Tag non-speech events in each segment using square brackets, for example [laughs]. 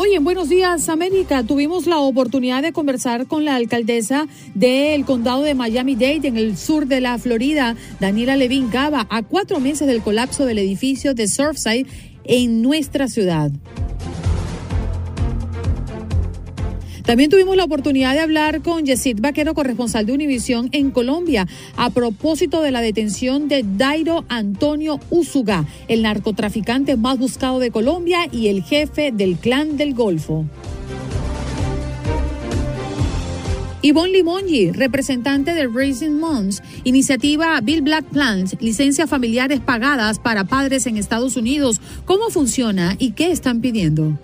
Hoy en Buenos Días América tuvimos la oportunidad de conversar con la alcaldesa del condado de Miami-Dade en el sur de la Florida, Daniela Levin Gaba, a cuatro meses del colapso del edificio de Surfside en nuestra ciudad. También tuvimos la oportunidad de hablar con Yesid Vaquero, corresponsal de Univisión en Colombia, a propósito de la detención de Dairo Antonio Usuga, el narcotraficante más buscado de Colombia y el jefe del clan del Golfo. Yvonne Limongi, representante de Raising Moms, iniciativa Bill Black Plans, licencias familiares pagadas para padres en Estados Unidos. ¿Cómo funciona y qué están pidiendo?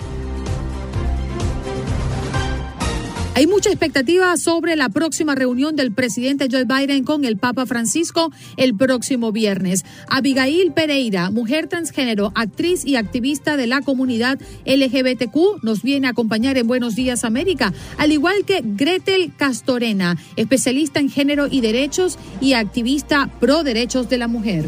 Hay mucha expectativa sobre la próxima reunión del presidente Joe Biden con el Papa Francisco el próximo viernes. Abigail Pereira, mujer transgénero, actriz y activista de la comunidad LGBTQ, nos viene a acompañar en Buenos Días América, al igual que Gretel Castorena, especialista en género y derechos y activista pro derechos de la mujer.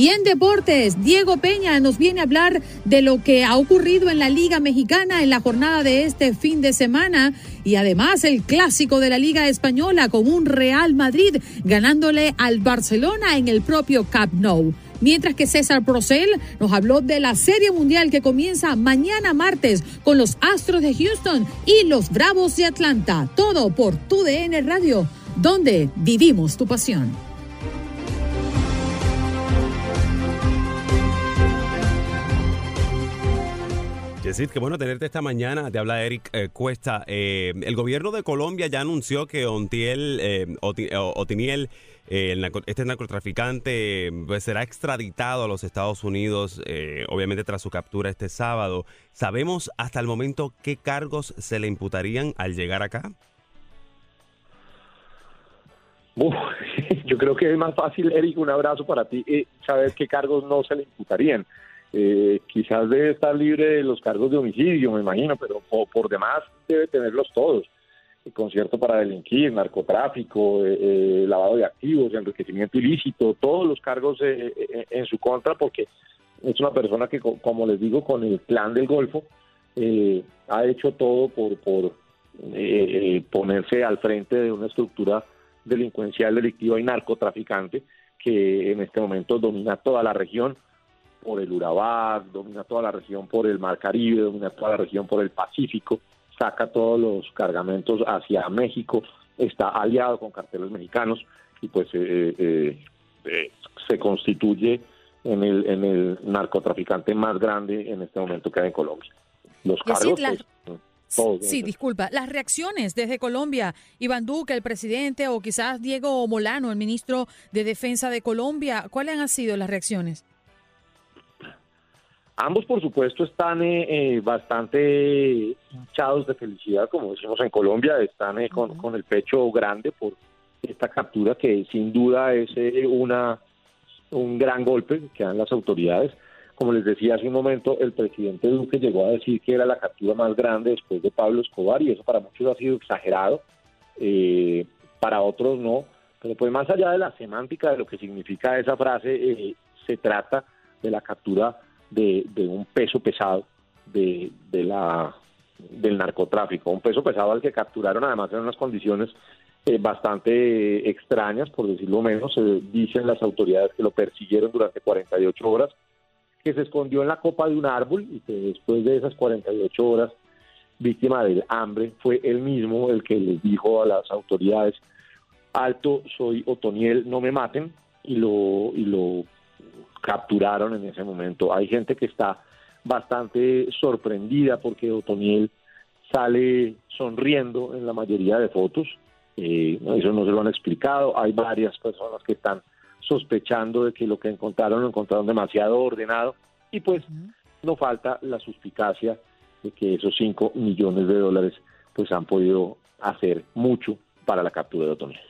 Y en deportes, Diego Peña nos viene a hablar de lo que ha ocurrido en la Liga Mexicana en la jornada de este fin de semana y además el clásico de la Liga Española con un Real Madrid ganándole al Barcelona en el propio Camp Nou. Mientras que César Procel nos habló de la Serie Mundial que comienza mañana martes con los Astros de Houston y los Bravos de Atlanta. Todo por tu DN Radio, donde vivimos tu pasión. Yesid, qué bueno tenerte esta mañana. Te habla Eric eh, Cuesta. Eh, el gobierno de Colombia ya anunció que Ontiel, eh, Otiniel, este narcotraficante, pues, será extraditado a los Estados Unidos, obviamente tras su captura este sábado. ¿Sabemos hasta el momento qué cargos se le imputarían al llegar acá? [laughs] yo creo que es más fácil, Eric, un abrazo para ti, saber qué cargos no se le imputarían. Eh, quizás debe estar libre de los cargos de homicidio, me imagino, pero por, demás debe tenerlos todos. El concierto para delinquir, narcotráfico, eh, eh, lavado de activos, enriquecimiento ilícito, todos los cargos en su contra, porque es una persona que, como les digo, con el plan del Golfo, ha hecho todo por, por ponerse al frente de una estructura delincuencial, delictiva y narcotraficante que en este momento domina toda la región por el Urabá, domina toda la región por el Mar Caribe, domina toda la región por el Pacífico, saca todos los cargamentos hacia México, está aliado con carteles mexicanos y pues eh, eh, eh, se constituye en el, en el narcotraficante más grande en este momento que hay en Colombia. Los cargos... Pues, sí, disculpa. Las reacciones desde Colombia, Iván Duque, el presidente, o quizás Diego Molano, el ministro de Defensa de Colombia, ¿cuáles han sido las reacciones? Ambos, por supuesto, están eh, eh, bastante hinchados de felicidad, como decimos en Colombia, están eh, con, el pecho grande por esta captura que sin duda es una un gran golpe que dan las autoridades. Como les decía hace un momento, el presidente Duque llegó a decir que era la captura más grande después de Pablo Escobar y eso para muchos ha sido exagerado, para otros no. Pero pues más allá de la semántica de lo que significa esa frase, se trata de la captura de, un peso pesado de, la del narcotráfico, un peso pesado al que capturaron además en unas condiciones eh, bastante extrañas, por decirlo menos, se dicen las autoridades que lo persiguieron durante 48 horas, que se escondió en la copa de un árbol y que después de esas 48 horas víctima del hambre, fue él mismo el que les dijo a las autoridades, alto, soy Otoniel, no me maten, y lo, y lo capturaron en ese momento. Hay gente que está bastante sorprendida porque Otoniel sale sonriendo en la mayoría de fotos, eh, eso no se lo han explicado, hay varias personas que están sospechando de que lo que encontraron lo encontraron demasiado ordenado y pues no falta la suspicacia de que esos 5 millones de dólares pues han podido hacer mucho para la captura de Otoniel.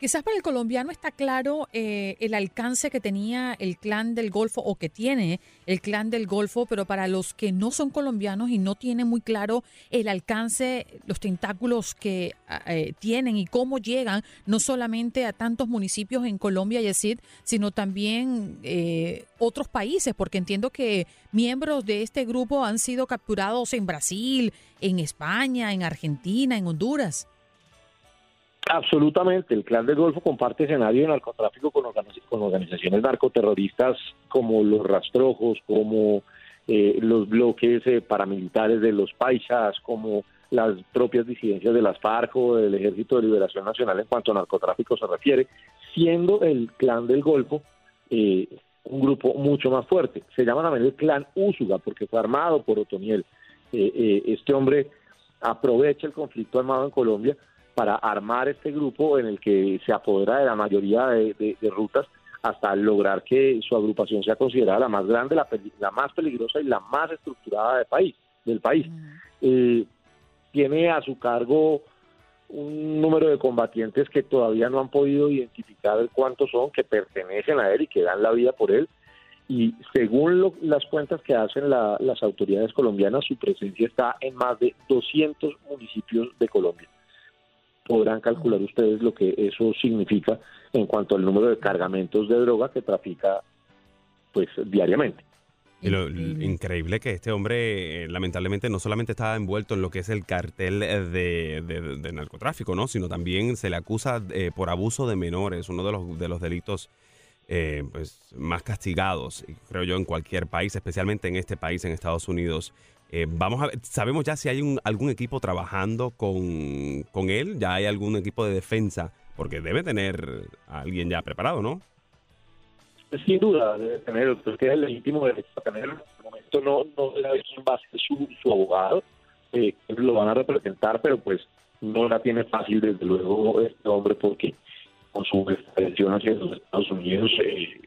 Quizás para el colombiano está claro eh, el alcance que tenía el clan del Golfo o que tiene el clan del Golfo, pero para los que no son colombianos y no tienen muy claro el alcance, los tentáculos que ah, eh, tienen y cómo llegan no solamente a tantos municipios en Colombia, Yesid, sino también eh, otros países, porque entiendo que miembros de este grupo han sido capturados en Brasil, en España, en Argentina, en Honduras. Absolutamente, el Clan del Golfo comparte escenario de narcotráfico con, organizaciones narcoterroristas como los rastrojos, como eh, los bloques eh, paramilitares de los paisas, como las propias disidencias de las FARC o del Ejército de Liberación Nacional en cuanto a narcotráfico se refiere, siendo el Clan del Golfo eh, un grupo mucho más fuerte. Se llama también el Clan Úsuga porque fue armado por Otoniel. este hombre aprovecha el conflicto armado en Colombia para armar este grupo en el que se apodera de la mayoría de, rutas hasta lograr que su agrupación sea considerada la más grande, la, la más peligrosa y la más estructurada del país. Del país. Eh, tiene a su cargo un número de combatientes que todavía no han podido identificar cuántos son, que pertenecen a él y que dan la vida por él. Y según las cuentas que hacen las autoridades colombianas, su presencia está en más de 200 municipios de Colombia podrán calcular ustedes lo que eso significa en cuanto al número de cargamentos de droga que trafica pues diariamente. Y lo, increíble que este hombre, eh, lamentablemente, no solamente estaba envuelto en lo que es el cartel eh, de, narcotráfico, ¿no? Sino también se le acusa eh, por abuso de menores, uno de los, de los delitos pues, más castigados, creo yo, en cualquier país, especialmente en este país, en Estados Unidos. Eh, vamos a ver, sabemos ya si hay un, algún equipo trabajando con, con, él, ya hay algún equipo de defensa, porque debe tener a alguien ya preparado, ¿no? Sin duda, debe tener, porque es legítimo derecho a tenerlo. En este momento no, no sabe quién va a ser su, su abogado, eh, lo van a representar, pero pues no la tiene fácil desde luego este hombre porque con su extradición hacia los Estados Unidos eh,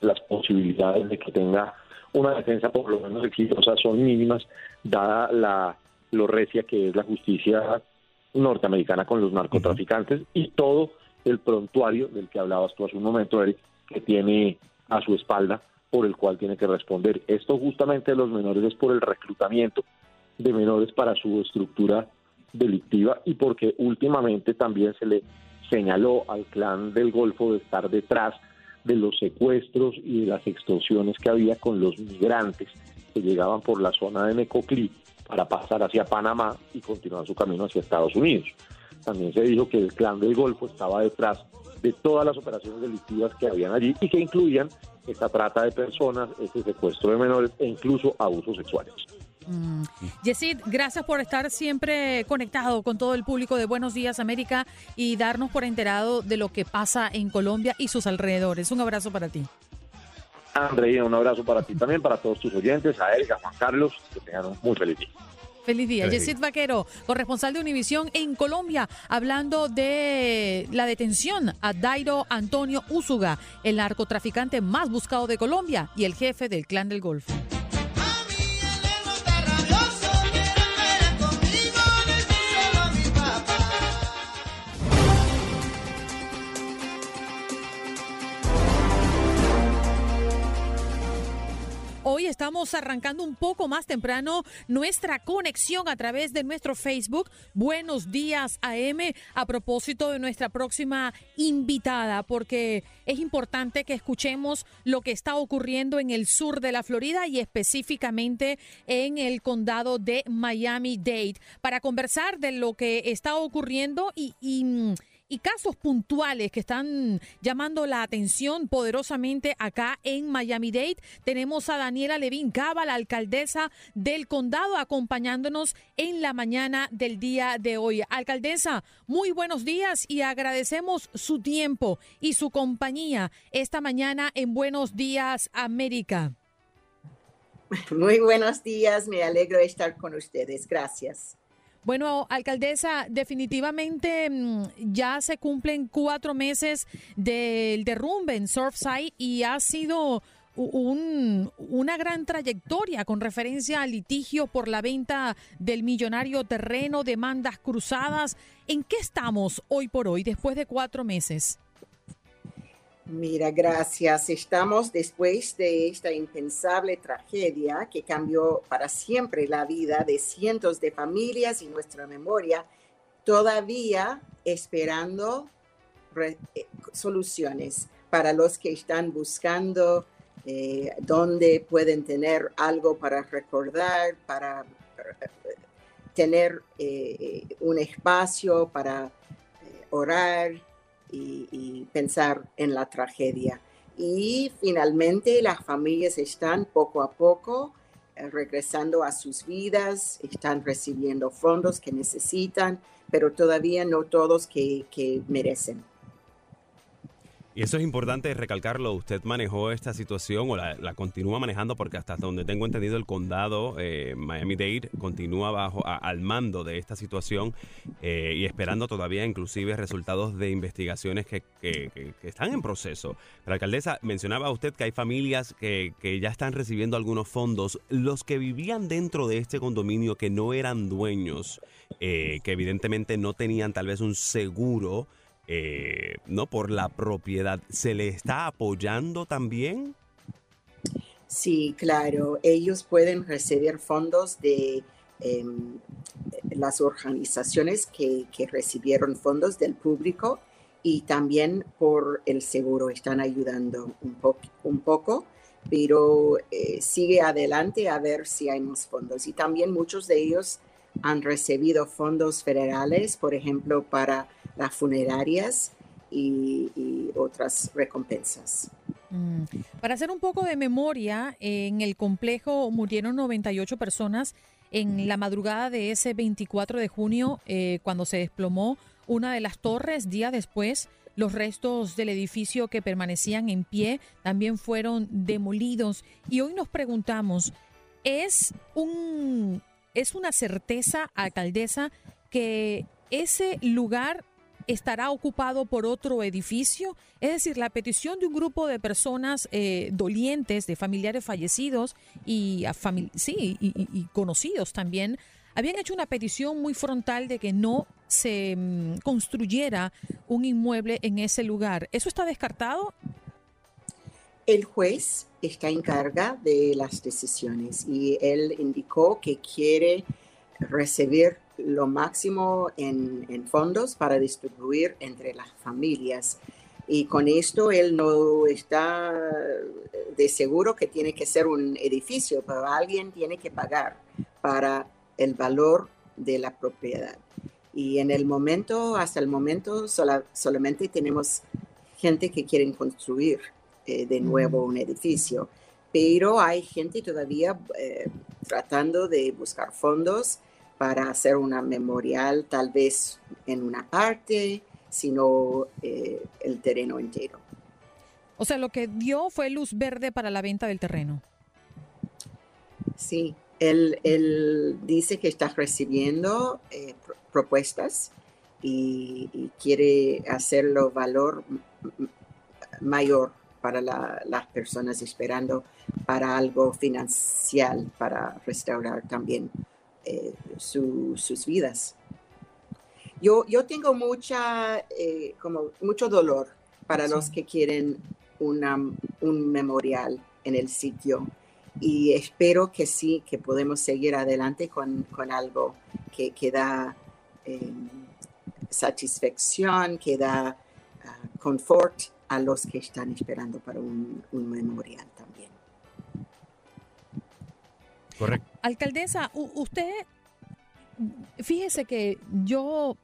las posibilidades de que tenga una defensa por lo menos exitosa son mínimas, dada la lo recia que es la justicia norteamericana con los narcotraficantes y todo el prontuario del que hablabas tú hace un momento, Eric, que tiene a su espalda por el cual tiene que responder. Esto justamente de los menores es por el reclutamiento de menores para su estructura delictiva y porque últimamente también se le señaló al clan del Golfo de estar detrás de los secuestros y de las extorsiones que había con los migrantes que llegaban por la zona de Necoclí para pasar hacia Panamá y continuar su camino hacia Estados Unidos. También se dijo que el clan del Golfo estaba detrás de todas las operaciones delictivas que habían allí y que incluían esta trata de personas, este secuestro de menores e incluso abusos sexuales. Mm. Yesid, gracias por estar siempre conectado con todo el público de Buenos Días América y darnos por enterado de lo que pasa en Colombia y sus alrededores. Un abrazo para ti. Andrea, un abrazo para ti también, para todos tus oyentes, a Erika, a Juan Carlos, que tengan un muy feliz día. Feliz día. Yesid Vaquero, corresponsal de Univisión en Colombia, hablando de la detención a Dairo Antonio Úsuga, el narcotraficante más buscado de Colombia y el jefe del Clan del Golfo. Hoy estamos arrancando un poco más temprano nuestra conexión a través de nuestro Facebook. Buenos días AM a propósito de nuestra próxima invitada, porque es importante que escuchemos lo que está ocurriendo en el sur de la Florida y específicamente en el condado de Miami-Dade para conversar de lo que está ocurriendo y, y y casos puntuales que están llamando la atención poderosamente acá en Miami-Dade. Tenemos a Daniela Levin Cava, la alcaldesa del condado, acompañándonos en la mañana del día de hoy. Alcaldesa, muy buenos días y agradecemos su tiempo y su compañía esta mañana en Buenos Días América. Muy buenos días, me alegro de estar con ustedes. Gracias. Bueno, alcaldesa, definitivamente mm, ya se cumplen cuatro meses del derrumbe en Surfside y ha sido una gran trayectoria con referencia al litigio por la venta del millonario terreno, demandas cruzadas. ¿En qué estamos hoy por hoy, después de cuatro meses? Mira, gracias. Estamos después de esta impensable tragedia que cambió para siempre la vida de cientos de familias y nuestra memoria, todavía esperando eh, soluciones para los que están buscando eh, dónde pueden tener algo para recordar, para eh, tener un espacio para orar y, pensar en la tragedia. Y finalmente las familias están poco a poco eh, regresando a sus vidas, están recibiendo fondos que necesitan, pero todavía no todos que merecen. Y eso es importante recalcarlo. Usted manejó esta situación o la, continúa manejando porque hasta donde tengo entendido el condado eh, Miami-Dade continúa bajo al mando de esta situación eh, y esperando todavía inclusive resultados de investigaciones que, están en proceso. La alcaldesa mencionaba usted que hay familias que, que ya están recibiendo algunos fondos. Los que vivían dentro de este condominio que no eran dueños, eh, que evidentemente no tenían tal vez un seguro eh, no por la propiedad, ¿se le está apoyando también? Sí, claro. Ellos pueden recibir fondos de em, las organizaciones que, recibieron fondos del público y también por el seguro están ayudando un, un poco, pero eh, sigue adelante a ver si hay más fondos. Y también muchos de ellos han recibido fondos federales, por ejemplo, para las funerarias y, otras recompensas. Mm. Para hacer un poco de memoria, en el complejo murieron 98 personas en la madrugada de ese 24 de junio, eh, cuando se desplomó una de las torres. Día después, los restos del edificio que permanecían en pie también fueron demolidos. Y hoy nos preguntamos, ¿es, un, es una certeza, alcaldesa, que ese lugar estará ocupado por otro edificio. Es decir, la petición de un grupo de personas eh, dolientes, de familiares fallecidos y, sí, y, conocidos también, habían hecho una petición muy frontal de que no se mm, construyera un inmueble en ese lugar. ¿Eso está descartado? El juez está en carga de las decisiones y él indicó que quiere recibir lo máximo en, fondos para distribuir entre las familias. Y con esto él no está de seguro que tiene que ser un edificio, pero alguien tiene que pagar para el valor de la propiedad. Y en el momento, hasta el momento, solamente tenemos gente que quiere construir eh, de nuevo un edificio, pero hay gente todavía eh, tratando de buscar fondos para hacer una memorial, tal vez en una parte, sino eh, el terreno entero. O sea, lo que dio fue luz verde para la venta del terreno. Sí, él, dice que está recibiendo eh, propuestas y, quiere hacerlo valor mayor para las personas esperando para algo financiero, para restaurar también eh, sus vidas. Yo, yo tengo mucha, eh, como mucho dolor para los que quieren una, un memorial en el sitio y espero que sí, que podemos seguir adelante con, con algo que, que da em, satisfacción, que da ah, confort a los que están esperando para un, un memorial también. Alcaldesa, usted, fíjese que yo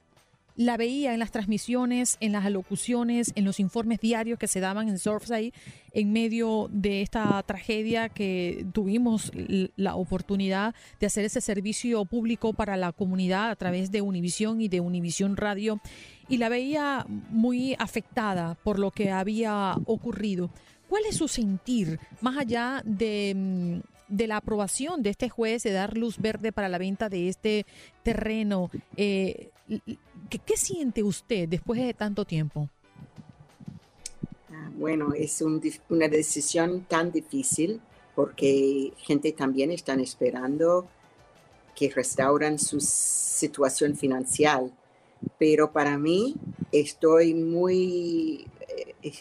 la veía en las transmisiones, en las alocuciones, en los informes diarios que se daban en Surfside en medio de esta tragedia que tuvimos la oportunidad de hacer ese servicio público para la comunidad a través de Univisión y de Univisión Radio y la veía muy afectada por lo que había ocurrido. ¿Cuál es su sentir más allá de mm, de la aprobación de este juez de dar luz verde para la venta de este terreno. Eh, ¿qué, siente usted después de tanto tiempo? Ah, bueno, es una decisión tan difícil porque gente también están esperando que restauran su situación financiera. Pero para mí estoy muy, eh,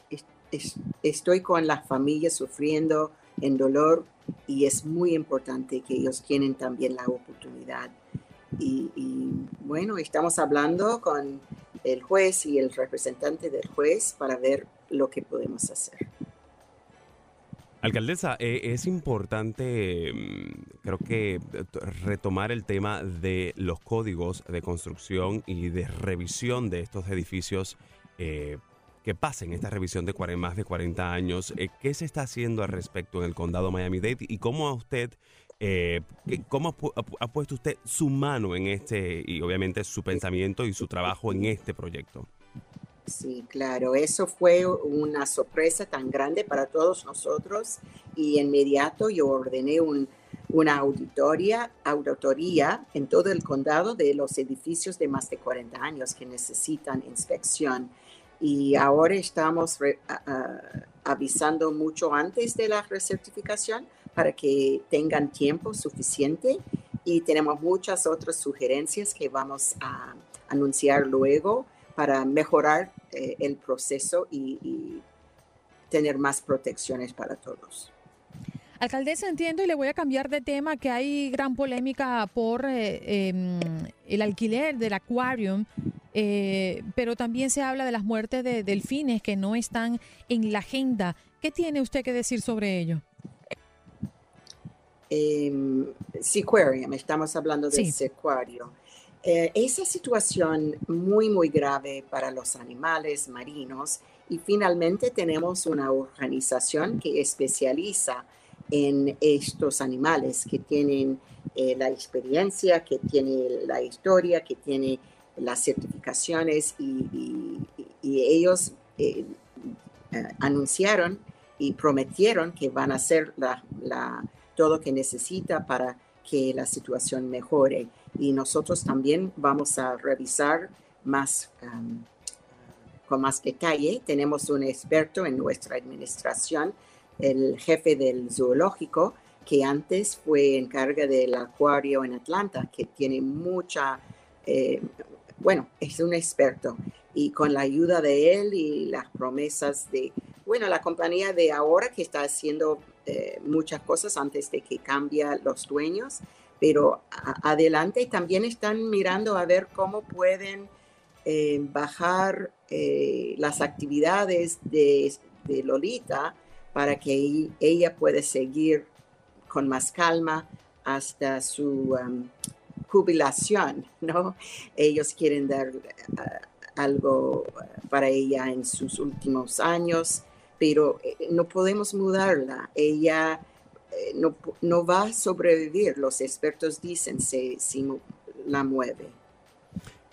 estoy con las familias sufriendo en dolor y es muy importante que ellos tienen también la oportunidad. Y, bueno, estamos hablando con el juez y el representante del juez para ver lo que podemos hacer. Alcaldesa, eh, es importante, mm, creo que, retomar el tema de los códigos de construcción y de revisión de estos edificios eh, que pasen esta revisión de más de 40 años. Eh, ¿Qué se está haciendo al respecto en el condado Miami-Dade y cómo a usted, eh, cómo ha, puesto usted su mano en este y obviamente su pensamiento y su trabajo en este proyecto? Sí, claro, eso fue una sorpresa tan grande para todos nosotros y inmediato yo ordené una auditoría, auditoría en todo el condado de los edificios de más de 40 años que necesitan inspección y ahora estamos avisando mucho antes de la recertificación para que tengan tiempo suficiente y tenemos muchas otras sugerencias que vamos a anunciar luego para mejorar eh, el proceso y, tener más protecciones para todos. Alcaldesa, entiendo y le voy a cambiar de tema que hay gran polémica por eh, em, el alquiler del aquarium eh, pero también se habla de las muertes de delfines que no están en la agenda. ¿Qué tiene usted que decir sobre ello? Eh, Seaquarium, estamos hablando de sí. Eh, esa situación muy, muy grave para los animales marinos y finalmente tenemos una organización que especializa en estos animales, que tienen eh, la experiencia, que tiene la historia, que tiene las certificaciones y, ellos eh, eh, anunciaron y prometieron que van a hacer la, todo lo que necesita para que la situación mejore. Y nosotros también vamos a revisar más um, con más detalle. Tenemos un experto en nuestra administración, el jefe del zoológico, que antes fue en carga del acuario en Atlanta, que tiene mucha, eh, bueno, es un experto y con la ayuda de él y las promesas de, bueno, la compañía de ahora que está haciendo eh, muchas cosas antes de que cambie los dueños, pero adelante. También están mirando a ver cómo pueden eh, bajar eh, las actividades de, Lolita para que ella pueda seguir con más calma hasta su um, jubilación, ¿no? Ellos quieren dar eh, algo para ella en sus últimos años, pero eh, no podemos mudarla. Ella eh, no, no, va a sobrevivir, los expertos dicen, si, si la mueve.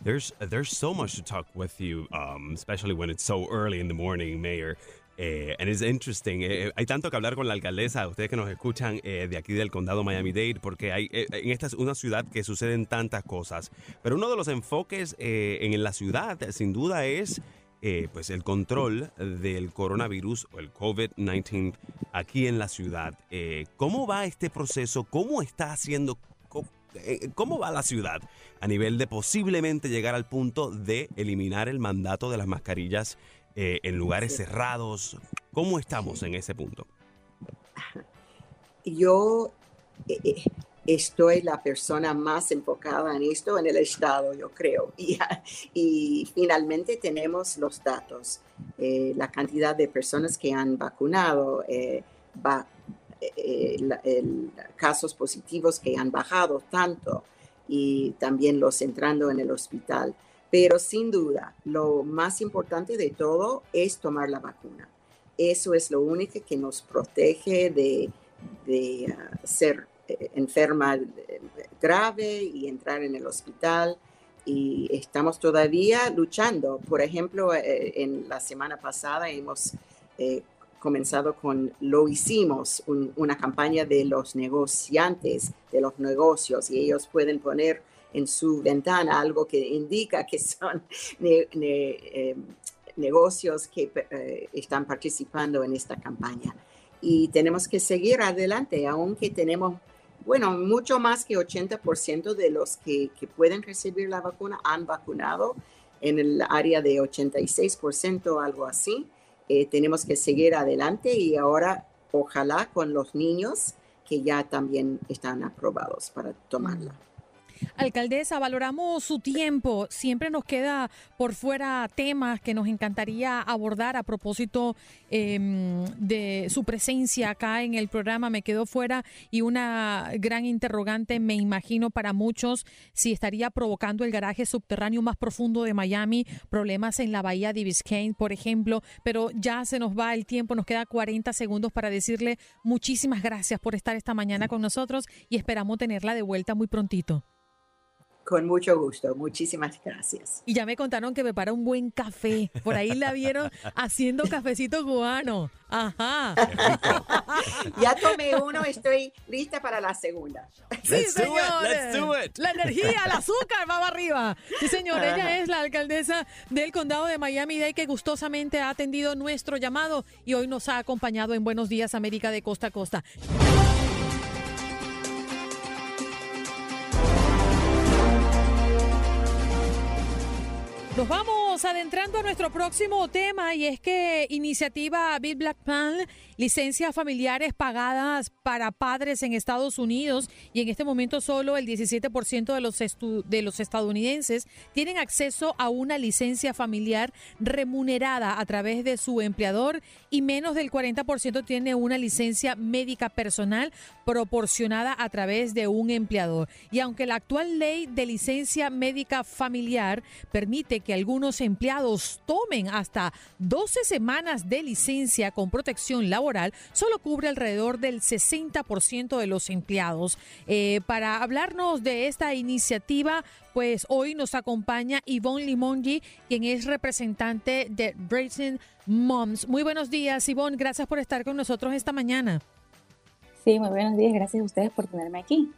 There's, there's so much to talk with you, um, especially when it's so early in the morning, Mayor. Eh, and it's interesting. Eh, eh, hay tanto que hablar con la alcaldesa, ustedes que nos escuchan eh, de aquí del condado Miami-Dade, porque hay, en esta es una ciudad que suceden tantas cosas. Pero uno de los enfoques en la ciudad, sin duda, es pues el control del coronavirus o el COVID-19 aquí en la ciudad. ¿Cómo va este proceso? ¿Cómo está haciendo? ¿Cómo va la ciudad a nivel de posiblemente llegar al punto de eliminar el mandato de las mascarillas eh, en lugares cerrados. ¿Cómo estamos en ese punto? Yo eh, eh, estoy la persona más enfocada en esto en el Estado, yo creo. [laughs] Y, y finalmente tenemos los datos, la cantidad de personas que han vacunado, casos positivos que han bajado tanto y también los entrando en el hospital Pero sin duda, lo más importante de todo es tomar la vacuna. Eso es lo único que nos protege de, de ah, ser eh, enferma eh, grave y entrar en el hospital. Y estamos todavía luchando. Por ejemplo, eh, en la semana pasada hemos comenzado con, lo hicimos, una campaña de los negociantes, de los negocios, y ellos pueden poner en su ventana algo que indica que son [laughs] negocios que están participando en esta campaña. Y tenemos que seguir adelante, aunque tenemos bueno, mucho más que 80% de los que, pueden recibir la vacuna han vacunado en el área de 86%, algo así. Eh, tenemos que seguir adelante y ahora ojalá con los niños que ya también están aprobados para tomarla. Alcaldesa, valoramos su tiempo. Siempre nos queda por fuera temas que nos encantaría abordar a propósito em, de su presencia acá en el programa. Me quedó fuera y una gran interrogante, me imagino, para muchos, si estaría provocando el garaje subterráneo más profundo de Miami, problemas en la bahía de Biscayne, por ejemplo. Pero ya se nos va el tiempo, nos queda 40 segundos para decirle muchísimas gracias por estar esta mañana con nosotros y esperamos tenerla de vuelta muy prontito. Con mucho gusto, muchísimas gracias. Y ya me contaron que me para un buen café. Por ahí la vieron haciendo cafecito cubano. Ajá. ya tomé uno, estoy lista para la segunda. Sí, señor. La energía, el azúcar va arriba. Sí, señor. Ella es la alcaldesa del condado de Miami-Dade que gustosamente ha atendido nuestro llamado y hoy nos ha acompañado en Buenos Días América de Costa a Costa. Nos vamos adentrando a nuestro próximo tema y es que iniciativa Big Black Plan, licencias familiares pagadas para padres en Estados Unidos y en este momento solo el 17% de los, de los estadounidenses tienen acceso a una licencia familiar remunerada a través de su empleador y menos del 40% tiene una licencia médica personal proporcionada a través de un empleador. Y aunque la actual ley de licencia médica familiar permite que algunos empleados tomen hasta 12 semanas de licencia con protección laboral, solo cubre alrededor del 60% de los empleados. Eh, para hablarnos de esta iniciativa, pues hoy nos acompaña Yvonne Limongi, quien es representante de Racing Moms. Muy buenos días, Yvonne. Gracias por estar con nosotros esta mañana. Sí, muy buenos días. Gracias a ustedes por tenerme aquí.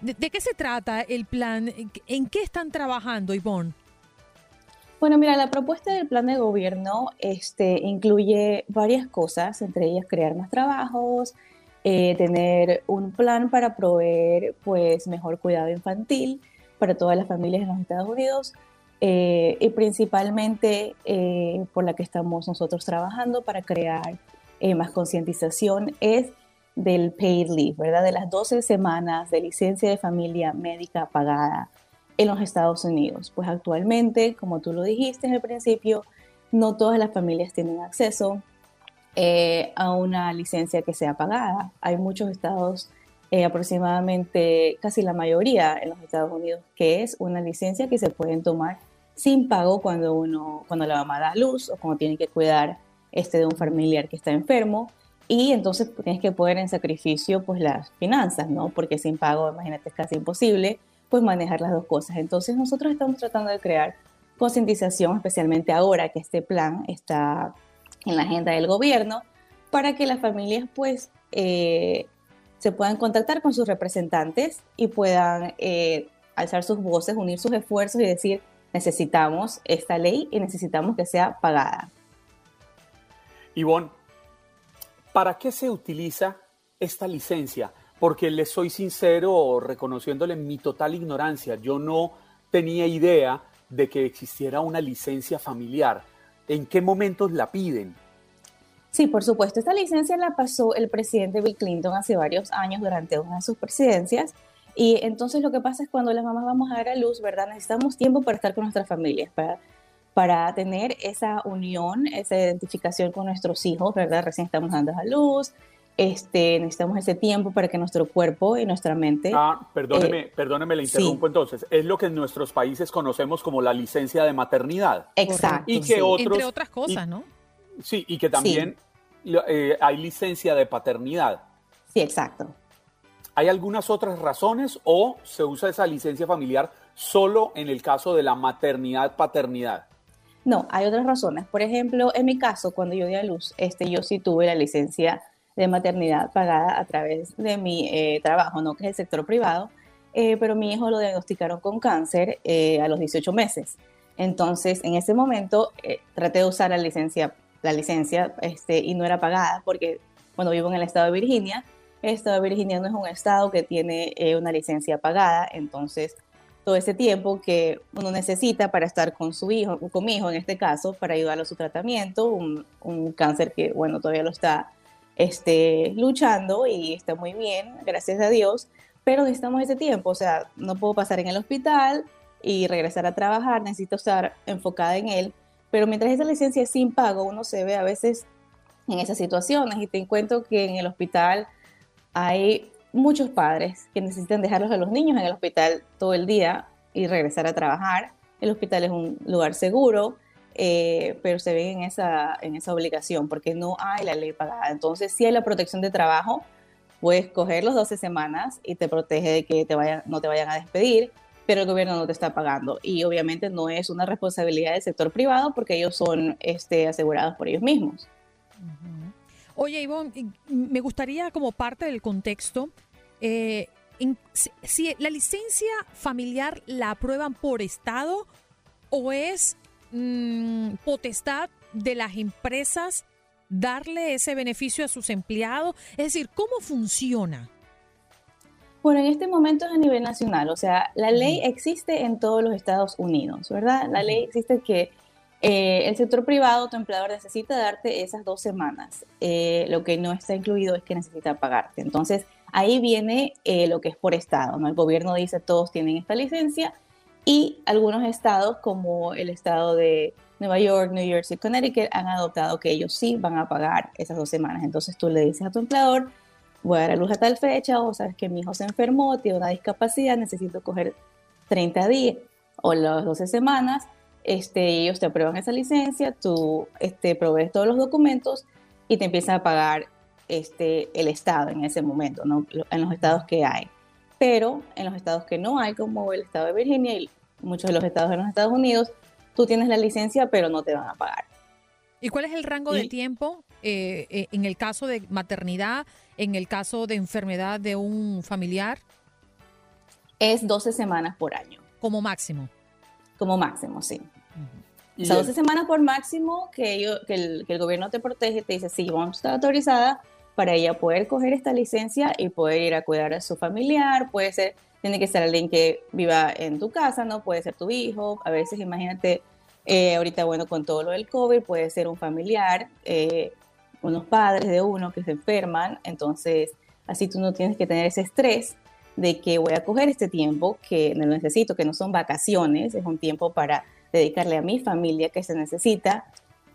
¿De, qué se trata el plan? ¿En qué están trabajando, Ivonne? Bueno, mira, la propuesta del plan de gobierno este, incluye varias cosas, entre ellas crear más trabajos, eh, tener un plan para proveer pues, mejor cuidado infantil para todas las familias en los Estados Unidos eh, y principalmente eh, por la que estamos nosotros trabajando para crear más concientización es del paid leave, ¿verdad? De las 12 semanas de licencia de familia médica pagada en los Estados Unidos. Pues actualmente, como tú lo dijiste en el principio, no todas las familias tienen acceso eh, a una licencia que sea pagada. Hay muchos estados, eh, aproximadamente casi la mayoría en los Estados Unidos, que es una licencia que se pueden tomar sin pago cuando uno, cuando la mamá da luz o cuando tiene que cuidar este de un familiar que está enfermo. Y entonces tienes que poner en sacrificio pues las finanzas, ¿no? Porque sin pago, imagínate, es casi imposible pues manejar las dos cosas. Entonces nosotros estamos tratando de crear concientización, especialmente ahora que este plan está en la agenda del gobierno, para que las familias pues eh, se puedan contactar con sus representantes y puedan eh, alzar sus voces, unir sus esfuerzos y decir, necesitamos esta ley y necesitamos que sea pagada. Ivonne, ¿para qué se utiliza esta licencia? Porque le soy sincero reconociéndole mi total ignorancia. Yo no tenía idea de que existiera una licencia familiar. ¿En qué momentos la piden? Sí, por supuesto. Esta licencia la pasó el presidente Bill Clinton hace varios años durante una de sus presidencias. Y entonces lo que pasa es cuando las mamás vamos a dar a luz, ¿verdad? Necesitamos tiempo para estar con nuestras familias, para, para tener esa unión, esa identificación con nuestros hijos, ¿verdad? Recién estamos dando a luz, este, necesitamos ese tiempo para que nuestro cuerpo y nuestra mente... Ah, perdóneme, eh, perdóneme, le interrumpo entonces. Es lo que en nuestros países conocemos como la licencia de maternidad. Exacto. Y que otros, Entre otras cosas, ¿no? Sí, y que también eh, hay licencia de paternidad. Sí, exacto. ¿Hay algunas otras razones o se usa esa licencia familiar solo en el caso de la maternidad-paternidad? No, hay otras razones. Por ejemplo, en mi caso, cuando yo di a luz, este, yo sí tuve la licencia de maternidad pagada a través de mi eh, trabajo, ¿no? que es el sector privado, eh, pero mi hijo lo diagnosticaron con cáncer eh, a los 18 meses. Entonces, en ese momento, traté de usar la licencia, la licencia este, y no era pagada porque, bueno, vivo en el estado de Virginia. El estado de Virginia no es un estado que tiene una licencia pagada, entonces todo ese tiempo que uno necesita para estar con su hijo, con mi hijo en este caso, para ayudarlo a su tratamiento, un, un cáncer que, bueno, todavía lo está esté luchando y está muy bien, gracias a Dios, pero necesitamos ese tiempo, o sea, no puedo pasar en el hospital y regresar a trabajar, necesito estar enfocada en él, pero mientras esa licencia es sin pago, uno se ve a veces en esas situaciones. Y te encuentro que en el hospital hay muchos padres que necesitan dejarlos a los niños en el hospital todo el día y regresar a trabajar. El hospital es un lugar seguro, eh, pero se ven en esa, en esa obligación porque no hay la ley pagada. Entonces, si hay la protección de trabajo, puedes coger los 12 semanas y te protege de que te vayan, no te vayan a despedir, pero el gobierno no te está pagando. Y obviamente no es una responsabilidad del sector privado porque ellos son este, asegurados por ellos mismos. Oye, Ivonne, me gustaría como parte del contexto, eh, si la licencia familiar la aprueban por estado o es Mm, potestad de las empresas darle ese beneficio a sus empleados? Es decir, ¿cómo funciona? Bueno, en este momento es a nivel nacional, o sea, la ley existe en todos los Estados Unidos, ¿verdad? La ley existe que eh, el sector privado, tu empleador necesita darte esas dos semanas. Eh, lo que no está incluido es que necesita pagarte. Entonces, ahí viene eh, lo que es por estado, ¿no? El gobierno dice todos tienen esta licencia y algunos estados, como el estado de Nueva York, New Jersey, Connecticut, han adoptado que ellos sí van a pagar esas dos semanas. Entonces tú le dices a tu empleador, voy a dar a luz a tal fecha, o sabes que mi hijo se enfermó, tiene una discapacidad, necesito coger 30 días o las 12 semanas. Este, ellos te aprueban esa licencia, tú este, provees todos los documentos y te empiezan a pagar este, el Estado en ese momento, ¿no? en los estados que hay. Pero en los estados que no hay, como el estado de Virginia y muchos de los estados de los Estados Unidos, tú tienes la licencia, pero no te van a pagar. ¿Y cuál es el rango de tiempo eh, eh, en el caso de maternidad, en el caso de enfermedad de un familiar? Es 12 semanas por año. Como máximo. Como máximo, sí. O sea, 12 semanas por máximo que, que, el, que, el, gobierno te protege, te dice, sí, vamos a estar autorizada para ella poder coger esta licencia y poder ir a cuidar a su familiar, puede ser tiene que ser alguien que viva en tu casa, ¿no? Puede ser tu hijo, a veces imagínate, eh, ahorita bueno, con todo lo del COVID, puede ser un familiar, eh, unos padres de uno que se enferman, entonces así tú no tienes que tener ese estrés de que voy a coger este tiempo que no necesito, que no son vacaciones, es un tiempo para dedicarle a mi familia que se necesita,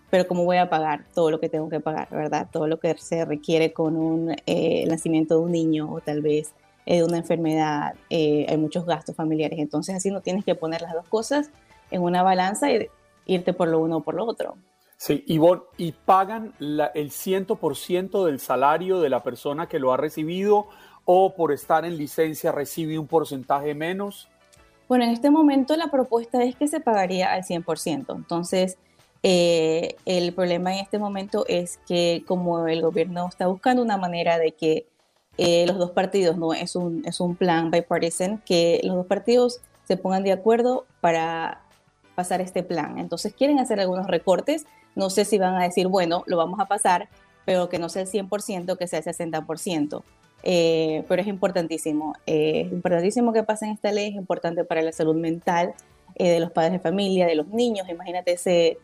pero cómo voy a pagar todo lo que tengo que pagar, ¿verdad? Todo lo que se requiere con un eh, nacimiento de un niño o tal vez de una enfermedad, eh, hay muchos gastos familiares. Entonces así no tienes que poner las dos cosas en una balanza y irte por lo uno o por lo otro. Sí, y, y pagan el 100% del salario de la persona que lo ha recibido o por estar en licencia recibe un porcentaje menos. Bueno, en este momento la propuesta es que se pagaría al 100%. Entonces, eh, el problema en este momento es que como el gobierno está buscando una manera de que eh, los dos partidos, no es un, es un plan bipartisan, que los dos partidos se pongan de acuerdo para pasar este plan. Entonces quieren hacer algunos recortes, no sé si van a decir, bueno, lo vamos a pasar, pero que no sea el 100%, que sea el 60%. Eh, pero es importantísimo, eh, es importantísimo que pasen esta ley, es importante para la salud mental de los padres de familia, de los niños. Imagínate ese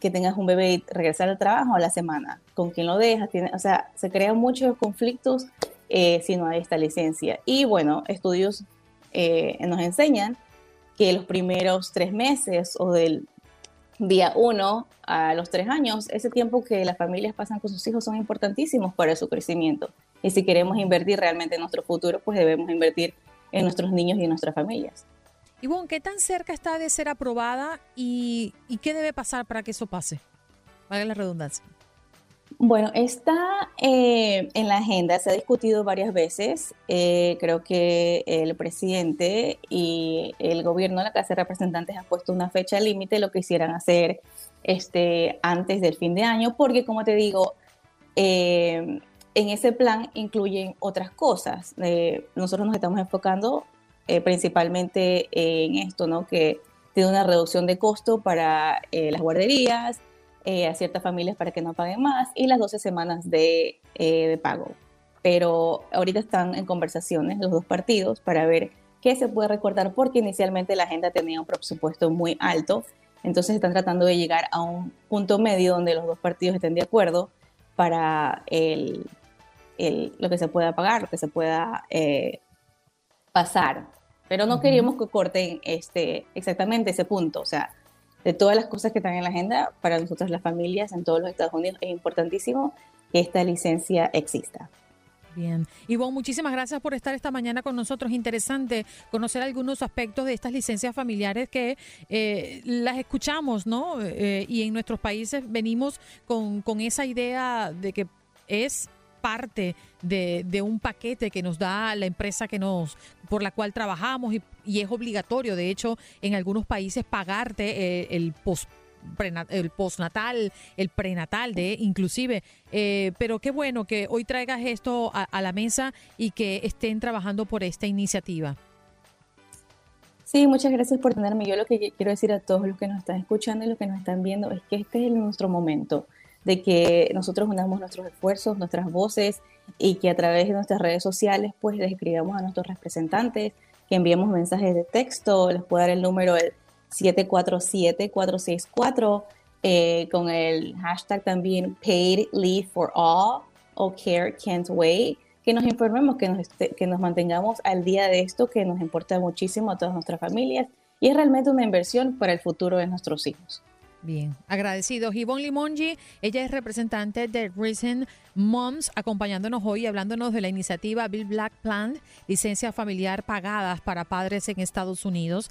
que tengas un bebé y regresar al trabajo a la semana, con quién lo dejas, tiene, o sea, se crean muchos conflictos eh, si no hay esta licencia. Y bueno, estudios eh, nos enseñan que los primeros tres meses o del día uno a los tres años, ese tiempo que las familias pasan con sus hijos son importantísimos para su crecimiento. Y si queremos invertir realmente en nuestro futuro, pues debemos invertir en nuestros niños y en nuestras familias. Ivonne, ¿qué tan cerca está de ser aprobada y, qué debe pasar para que eso pase? Vale la redundancia. Bueno, está eh, en la agenda, se ha discutido varias veces. Eh, creo que el presidente y el gobierno de la Casa de Representantes han puesto una fecha límite, lo que quisieran hacer este, antes del fin de año, porque como te digo, eh, en ese plan incluyen otras cosas. nosotros nos estamos enfocando principalmente en esto, ¿no? Que tiene una reducción de costo para las guarderías, eh, a ciertas familias para que no paguen más y las 12 semanas de, eh, de pago. Pero ahorita están en conversaciones los dos partidos para ver qué se puede recortar porque inicialmente la agenda tenía un presupuesto muy alto. Entonces están tratando de llegar a un punto medio donde los dos partidos estén de acuerdo para el, el, lo que se pueda pagar, lo que se pueda eh, pasar. Pero no queríamos que corten este, exactamente ese punto. O sea, de todas las cosas que están en la agenda, para nosotros las familias en todos los Estados Unidos es importantísimo que esta licencia exista. Bien. Ivonne, muchísimas gracias por estar esta mañana con nosotros. Interesante conocer algunos aspectos de estas licencias familiares que eh, las escuchamos, ¿no? Eh, y en nuestros países venimos con, con esa idea de que es parte de, un paquete que nos da la empresa que nos por la cual trabajamos y, es obligatorio, de hecho, en algunos países pagarte eh, el post el postnatal, el prenatal, de inclusive. Eh, pero qué bueno que hoy traigas esto a, la mesa y que estén trabajando por esta iniciativa. Sí, muchas gracias por tenerme. Yo lo que quiero decir a todos los que nos están escuchando y los que nos están viendo es que este es nuestro momento de que nosotros unamos nuestros esfuerzos, nuestras voces y que a través de nuestras redes sociales pues les escribamos a nuestros representantes, que enviemos mensajes de texto, les puedo dar el número 747-464 eh, con el hashtag también Paid Leave for All o Care Can't Wait, que nos informemos, que nos, que nos mantengamos al día de esto que nos importa muchísimo a todas nuestras familias y es realmente una inversión para el futuro de nuestros hijos. Bien, agradecidos. Yvonne Limongi, ella es representante de Recent Moms, acompañándonos hoy, hablándonos de la iniciativa Bill Black Plan, licencia familiar pagadas para padres en Estados Unidos.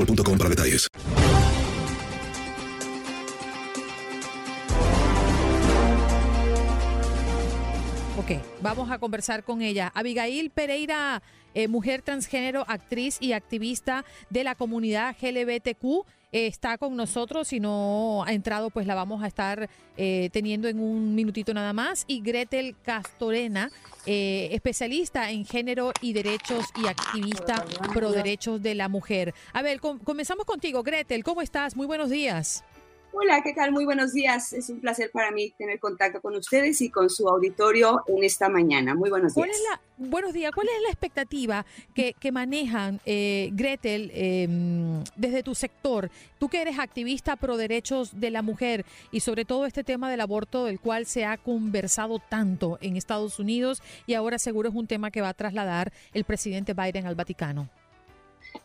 para detalles. Ok, vamos a conversar con ella. Abigail Pereira, eh, mujer transgénero, actriz y activista de la comunidad LGBTQ está con nosotros. Si no ha entrado, pues la vamos a estar eh, teniendo en un minutito nada más. Y Gretel Castorena, eh, especialista en género y derechos y activista pro derechos de la mujer. A ver, comenzamos contigo, Gretel. ¿Cómo estás? Muy buenos días. Hola, ¿qué tal? Muy buenos días. Es un placer para mí tener contacto con ustedes y con su auditorio en esta mañana. Muy buenos días. buenos días. ¿Cuál es la expectativa que, manejan, eh, Gretel, em, desde tu sector? Tú que eres activista pro derechos de la mujer y sobre todo este tema del aborto del cual se ha conversado tanto en Estados Unidos y ahora seguro es un tema que va a trasladar el presidente Biden al Vaticano.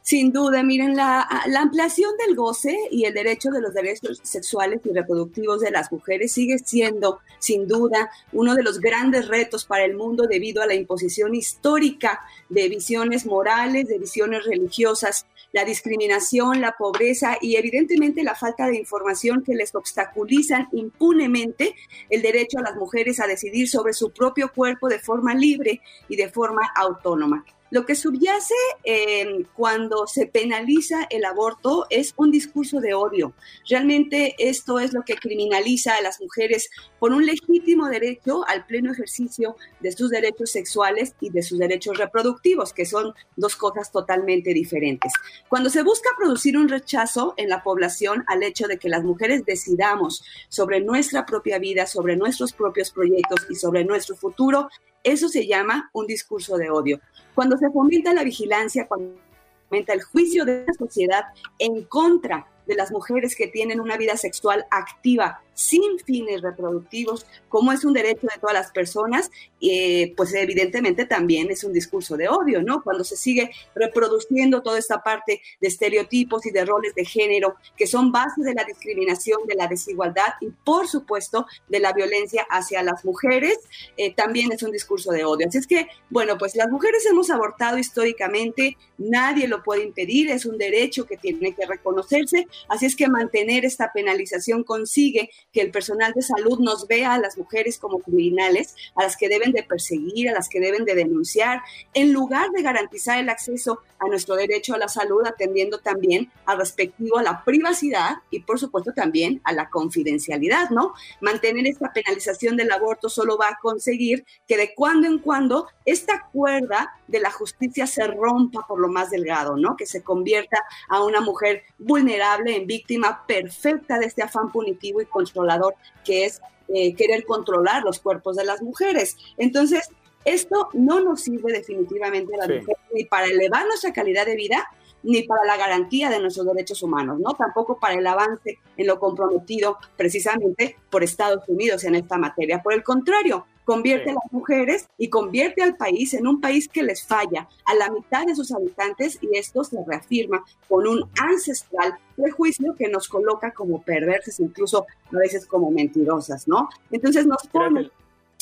Sin duda, miren, la, ampliación del goce y el derecho de los derechos sexuales y reproductivos de las mujeres sigue siendo, sin duda, uno de los grandes retos para el mundo debido a la imposición histórica de visiones morales, de visiones religiosas, la discriminación, la pobreza y evidentemente la falta de información que les obstaculizan impunemente el derecho a las mujeres a decidir sobre su propio cuerpo de forma libre y de forma autónoma. Lo que subyace eh, cuando se penaliza el aborto es un discurso de odio. Realmente esto es lo que criminaliza a las mujeres por un legítimo derecho al pleno ejercicio de sus derechos sexuales y de sus derechos reproductivos, que son dos cosas totalmente diferentes. Cuando se busca producir un rechazo en la población al hecho de que las mujeres decidamos sobre nuestra propia vida, sobre nuestros propios proyectos y sobre nuestro futuro, eso se llama un discurso de odio. Cuando se fomenta la vigilancia, cuando se fomenta el juicio de la sociedad en contra de las mujeres que tienen una vida sexual activa sin fines reproductivos, como es un derecho de todas las personas, eh, pues evidentemente también es un discurso de odio, ¿no? Cuando se sigue reproduciendo toda esta parte de estereotipos y de roles de género que son bases de la discriminación, de la desigualdad y por supuesto de la violencia hacia las mujeres, eh, también es un discurso de odio. Así es que, bueno, pues las mujeres hemos abortado históricamente, nadie lo puede impedir, es un derecho que tiene que reconocerse, así es que mantener esta penalización consigue que el personal de salud nos vea a las mujeres como criminales, a las que deben de perseguir, a las que deben de denunciar, en lugar de garantizar el acceso a nuestro derecho a la salud, atendiendo también al respectivo a la privacidad y por supuesto también a la confidencialidad, ¿no? Mantener esta penalización del aborto solo va a conseguir que de cuando en cuando esta cuerda de la justicia se rompa por lo más delgado, ¿no? Que se convierta a una mujer vulnerable en víctima perfecta de este afán punitivo y controlador que es eh, querer controlar los cuerpos de las mujeres. Entonces, esto no nos sirve definitivamente a las mujeres ni para elevar nuestra calidad de vida, ni para la garantía de nuestros derechos humanos, ¿no? Tampoco para el avance en lo comprometido precisamente por Estados Unidos en esta materia. Por el contrario, convierte a las mujeres y convierte al país en un país que les falla a la mitad de sus habitantes y esto se reafirma con un ancestral prejuicio que nos coloca como perversas, incluso a veces como mentirosas, ¿no? Entonces nos pone...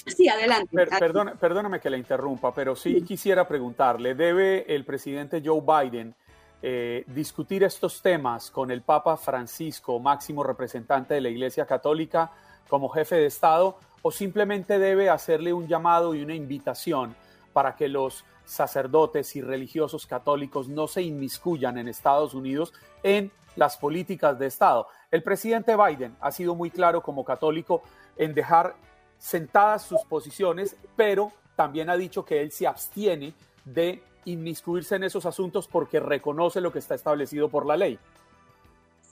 Sí, adelante. perdóname que le interrumpa, pero sí, quisiera preguntarle, ¿debe el presidente Joe Biden eh, discutir estos temas con el Papa Francisco, máximo representante de la Iglesia Católica, como jefe de Estado, o simplemente debe hacerle un llamado y una invitación para que los sacerdotes y religiosos católicos no se inmiscuyan en Estados Unidos en las políticas de Estado. El presidente Biden ha sido muy claro como católico en dejar sentadas sus posiciones, pero también ha dicho que él se abstiene de inmiscuirse en esos asuntos porque reconoce lo que está establecido por la ley.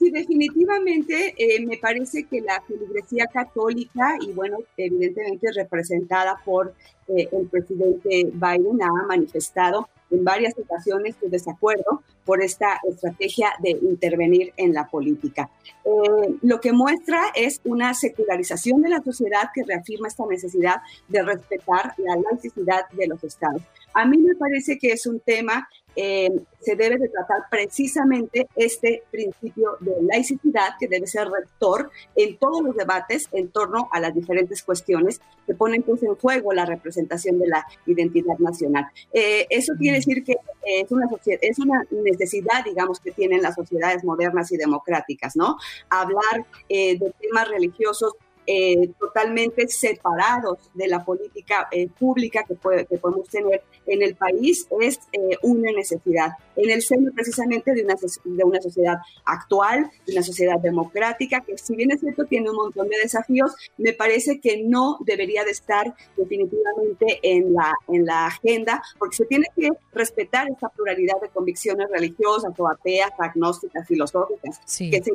Sí, definitivamente eh, me parece que la feligresía católica, y bueno, evidentemente representada por eh, el presidente Biden, ha manifestado en varias ocasiones su desacuerdo por esta estrategia de intervenir en la política. Eh, lo que muestra es una secularización de la sociedad que reafirma esta necesidad de respetar la laicidad de los estados. A mí me parece que es un tema eh, se debe de tratar precisamente este principio de laicidad que debe ser rector en todos los debates en torno a las diferentes cuestiones que ponen pues, en juego la representación de la identidad nacional. Eh, eso quiere decir que es una, es una necesidad, digamos, que tienen las sociedades modernas y democráticas, ¿no? Hablar eh, de temas religiosos eh, totalmente separados de la política eh, pública que, que, podemos tener en el país es eh, una necesidad. En el seno precisamente de una, de una sociedad actual, de una sociedad democrática, que si bien es cierto tiene un montón de desafíos, me parece que no debería de estar definitivamente en la, en la agenda, porque se tiene que respetar esta pluralidad de convicciones religiosas o ateas, agnósticas, filosóficas, que se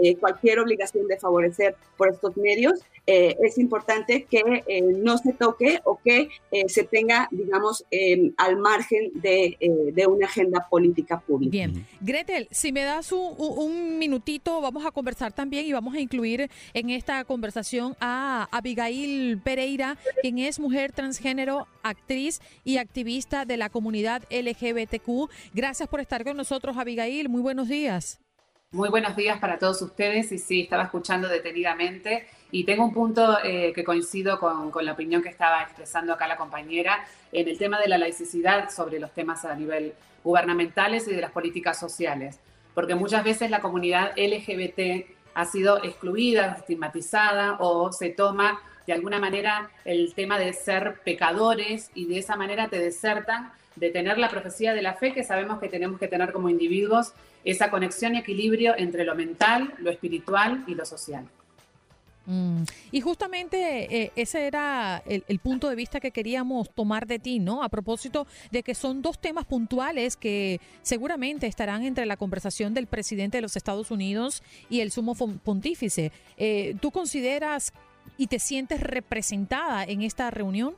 eh, cualquier obligación de favorecer por estos medios, eh, es importante que eh, no se toque o que se tenga, digamos, em, al margen de, de, una agenda política pública. Bien. Gretel, si me das un, un, minutito, vamos a conversar también y vamos a incluir en esta conversación a Abigail Pereira, quien es mujer transgénero, actriz y activista de la comunidad LGBTQ. Gracias por estar con nosotros, Abigail. Muy buenos días. Muy buenos días para todos ustedes y sí, estaba escuchando detenidamente y tengo un punto eh, que coincido con, la opinión que estaba expresando acá la compañera en el tema de la laicidad sobre los temas a nivel gubernamentales y de las políticas sociales, porque muchas veces la comunidad LGBT ha sido excluida, estigmatizada o se toma de alguna manera el tema de ser pecadores y de esa manera te desertan de tener la profecía de la fe que sabemos que tenemos que tener como individuos, esa conexión y equilibrio entre lo mental, lo espiritual y lo social. Mm. Y justamente eh, ese era el, el, punto de vista que queríamos tomar de ti, ¿no? A propósito de que son dos temas puntuales que seguramente estarán entre la conversación del presidente de los Estados Unidos y el sumo pontífice. Eh, ¿Tú consideras y te sientes representada en esta reunión?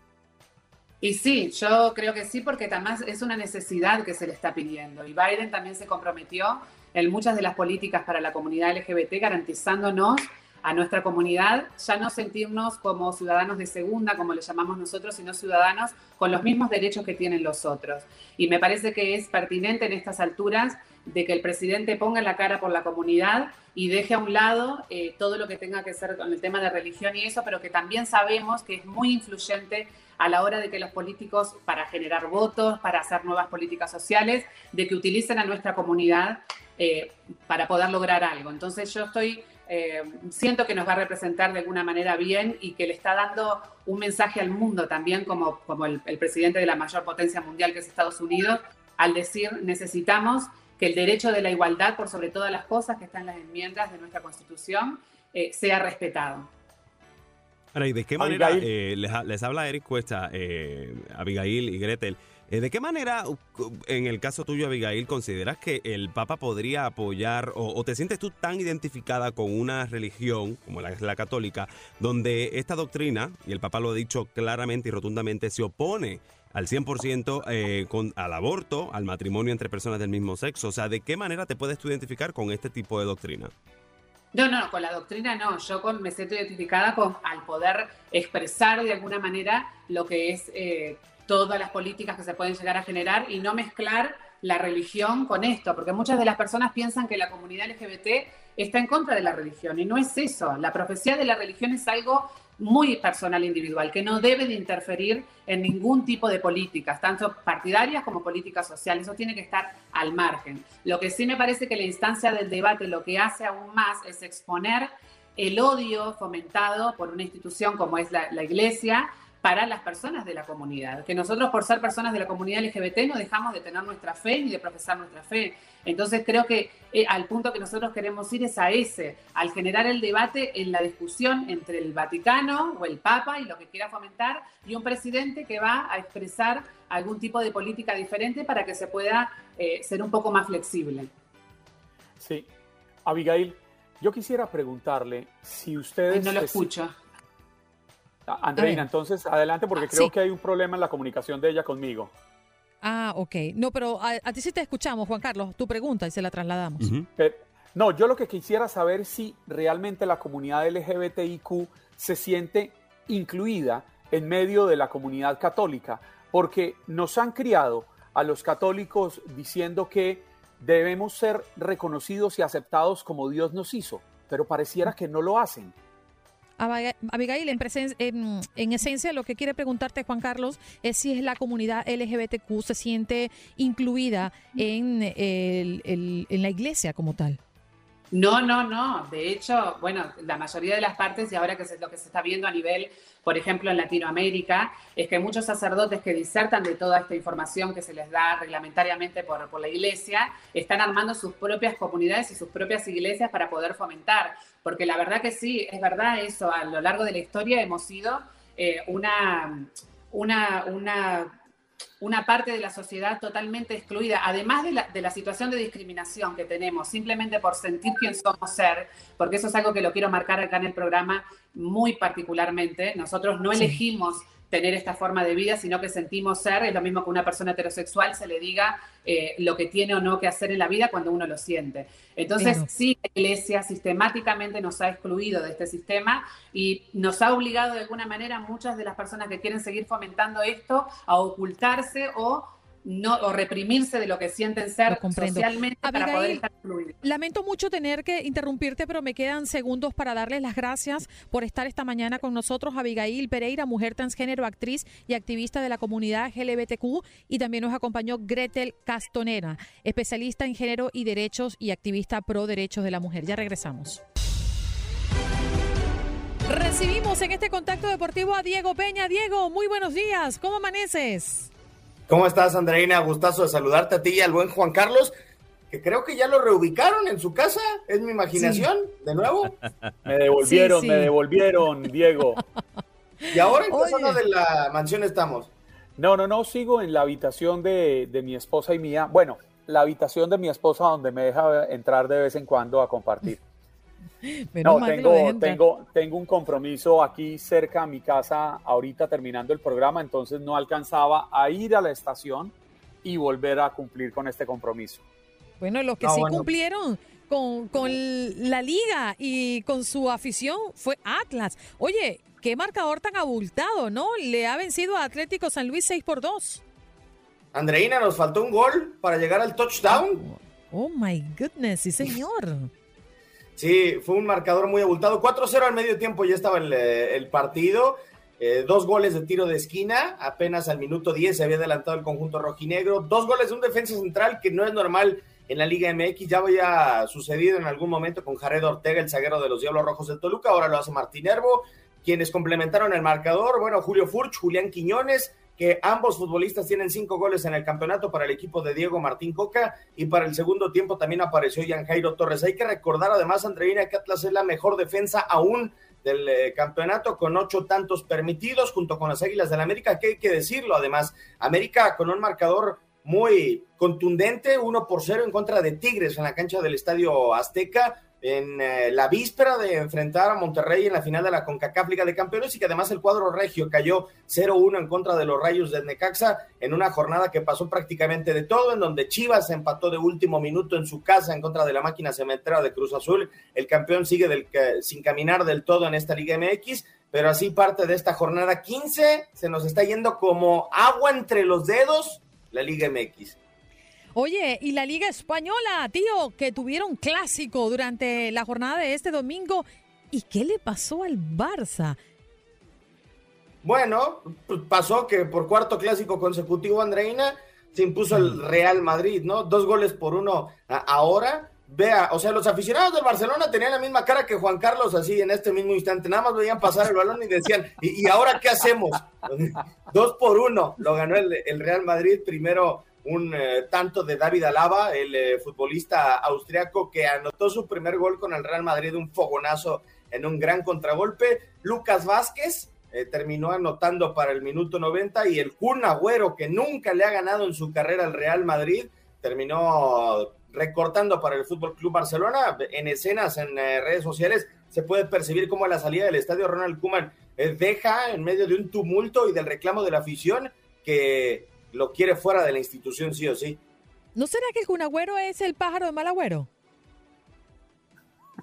Y sí, yo creo que sí, porque además es una necesidad que se le está pidiendo. Y Biden también se comprometió en muchas de las políticas para la comunidad LGBT, garantizándonos a nuestra comunidad ya no sentirnos como ciudadanos de segunda, como le llamamos nosotros, sino ciudadanos con los mismos derechos que tienen los otros. Y me parece que es pertinente en estas alturas de que el presidente ponga la cara por la comunidad y deje a un lado eh, todo lo que tenga que ser con el tema de religión y eso, pero que también sabemos que es muy influyente a la hora de que los políticos, para generar votos, para hacer nuevas políticas sociales, de que utilicen a nuestra comunidad eh, para poder lograr algo. Entonces yo estoy eh, siento que nos va a representar de alguna manera bien y que le está dando un mensaje al mundo también como, como el, presidente de la mayor potencia mundial que es Estados Unidos, al decir necesitamos que el derecho de la igualdad por sobre todas las cosas que están en las enmiendas de nuestra Constitución eh, sea respetado. Ahora, ¿y de qué manera eh, les, habla Eric Cuesta, Abigail y Gretel? Eh, ¿De qué manera, en el caso tuyo, Abigail, consideras que el Papa podría apoyar o, te sientes tú tan identificada con una religión como la, católica, donde esta doctrina, y el Papa lo ha dicho claramente y rotundamente, se opone al 100% eh, al aborto, al matrimonio entre personas del mismo sexo? O sea, ¿de qué manera te puedes tú identificar con este tipo de doctrina? No, no, con la doctrina no. Yo me siento identificada con al poder expresar de alguna manera lo que es eh, todas las políticas que se pueden llegar a generar y no mezclar la religión con esto, porque muchas de las personas piensan que la comunidad LGBT está en contra de la religión y no es eso. La profecía de la religión es algo muy personal e individual, que no debe de interferir en ningún tipo de políticas, tanto partidarias como políticas sociales. Eso tiene que estar al margen. Lo que sí me parece que la instancia del debate lo que hace aún más es exponer el odio fomentado por una institución como es la, la Iglesia para las personas de la comunidad. Que nosotros por ser personas de la comunidad LGBT no dejamos de tener nuestra fe ni de profesar nuestra fe. Entonces creo que eh, al punto que nosotros queremos ir es a ese, al generar el debate en la discusión entre el Vaticano o el Papa y lo que quiera fomentar y un presidente que va a expresar algún tipo de política diferente para que se pueda eh, ser un poco más flexible. Sí. Abigail, yo quisiera preguntarle si ustedes... no lo escucho. Andreina, entonces adelante porque ah, creo que hay un problema en la comunicación de ella conmigo. Ah, ok. No, pero a, ti sí te escuchamos, Juan Carlos, tu pregunta y se la trasladamos. no, yo lo que quisiera saber si realmente la comunidad LGBTIQ se siente incluida en medio de la comunidad católica, porque nos han criado a los católicos diciendo que debemos ser reconocidos y aceptados como Dios nos hizo, pero pareciera que no lo hacen. Abigail, en, en, esencia lo que quiere preguntarte Juan Carlos es si es la comunidad LGBTQ se siente incluida en, en la iglesia como tal. No, no, no. De hecho, bueno, la mayoría de las partes, y ahora que es lo que se está viendo a nivel, por ejemplo, en Latinoamérica, es que muchos sacerdotes que disertan de toda esta información que se les da reglamentariamente por, por la iglesia, están armando sus propias comunidades y sus propias iglesias para poder fomentar. Porque la verdad que sí, es verdad eso, a lo largo de la historia hemos sido eh, una, una, una una parte de la sociedad totalmente excluida, además de la, de la, situación de discriminación que tenemos, simplemente por sentir quién somos ser, porque eso es algo que lo quiero marcar acá en el programa muy particularmente. Nosotros no elegimos tener esta forma de vida, sino que sentimos ser, es lo mismo que una persona heterosexual se le diga eh, lo que tiene o no que hacer en la vida cuando uno lo siente. Entonces, sí, la iglesia sistemáticamente nos ha excluido de este sistema y nos ha obligado de alguna manera a muchas de las personas que quieren seguir fomentando esto a ocultarse o no o reprimirse de lo que sienten ser socialmente para poder estar Lamento mucho tener que interrumpirte, pero me quedan segundos para darles las gracias por estar esta mañana con nosotros. Abigail Pereira, mujer transgénero, actriz y activista de la comunidad LGBTQ, y también nos acompañó Gretel Castonera, especialista en género y derechos y activista pro derechos de la mujer. Ya regresamos. Recibimos en este contacto deportivo a Diego Peña. Diego, muy buenos días. ¿Cómo amaneces? ¿Cómo estás, Andreina? Gustazo de saludarte a ti y al buen Juan Carlos, que creo que ya lo reubicaron en su casa. ¿Es mi imaginación? ¿De nuevo? Me devolvieron, me devolvieron, Diego. ¿Y ahora en qué zona de la mansión estamos? No, no, no, sigo en la habitación de, de mi esposa y mía. Bueno, la habitación de mi esposa donde me deja entrar de vez en cuando a compartir. [laughs] no, tengo, tengo, tengo un compromiso aquí cerca a mi casa ahorita terminando el programa, entonces no alcanzaba a ir a la estación y volver a cumplir con este compromiso. Bueno, los que sí cumplieron con, con, la liga y con su afición fue Atlas. Oye, qué marcador tan abultado, ¿no? Le ha vencido a Atlético San Luis 6 por 2. Andreina, nos faltó un gol para llegar al touchdown. Oh, my goodness, sí señor. Sí, fue un marcador muy abultado. 4-0 al medio tiempo ya estaba el, eh, partido. Eh, dos goles de tiro de esquina, apenas al minuto 10 se había adelantado el conjunto rojinegro. Dos goles de un defensa central que no es normal en la Liga MX. Ya había sucedido en algún momento con Jared Ortega, el zaguero de los Diablos Rojos de Toluca. Ahora lo hace Martín Herbo. Quienes complementaron el marcador, bueno, Julio Furch, Julián Quiñones, que ambos futbolistas tienen cinco goles en el campeonato para el equipo de Diego Martín Coca y para el segundo tiempo también apareció Jan Jairo Torres. Hay que recordar además, Andreina, que Atlas es la mejor defensa aún del eh, campeonato con ocho tantos permitidos junto con las Águilas del la América, que hay que decirlo además. América con un marcador muy contundente, uno por cero en contra de Tigres en la cancha del Estadio Azteca en eh, la víspera de enfrentar a Monterrey en la final de la CONCACAF Liga de Campeones y que además el cuadro regio cayó 0-1 en contra de los Rayos de Necaxa en una jornada que pasó prácticamente de todo, en donde Chivas empató de último minuto en su casa en contra de la máquina cementera de Cruz Azul. El campeón sigue del, sin caminar del todo en esta Liga MX, pero así parte de esta jornada 15 se nos está yendo como agua entre los dedos la Liga MX. Oye, y la Liga Española, tío, que tuvieron clásico durante la jornada de este domingo. ¿Y qué le pasó al Barça? Bueno, pasó que por cuarto clásico consecutivo, Andreina, se impuso el Real Madrid, ¿no? Dos goles por uno ahora. Vea, o sea, los aficionados del Barcelona tenían la misma cara que Juan Carlos así en este mismo instante. Nada más veían pasar el balón y decían, ¿y, ahora qué hacemos? [laughs] Dos por uno lo ganó el, el Real Madrid. Primero un eh, tanto de David Alaba, el eh, futbolista austriaco que anotó su primer gol con el Real Madrid, un fogonazo en un gran contragolpe. Lucas Vázquez eh, terminó anotando para el minuto 90 y el Kun Agüero, que nunca le ha ganado en su carrera al Real Madrid, terminó recortando para el Fútbol Club Barcelona. En escenas en redes sociales se puede percibir cómo a la salida del estadio Ronald Koeman deja en medio de un tumulto y del reclamo de la afición que lo quiere fuera de la institución sí o sí. ¿No será que el Junagüero es el pájaro de Malagüero?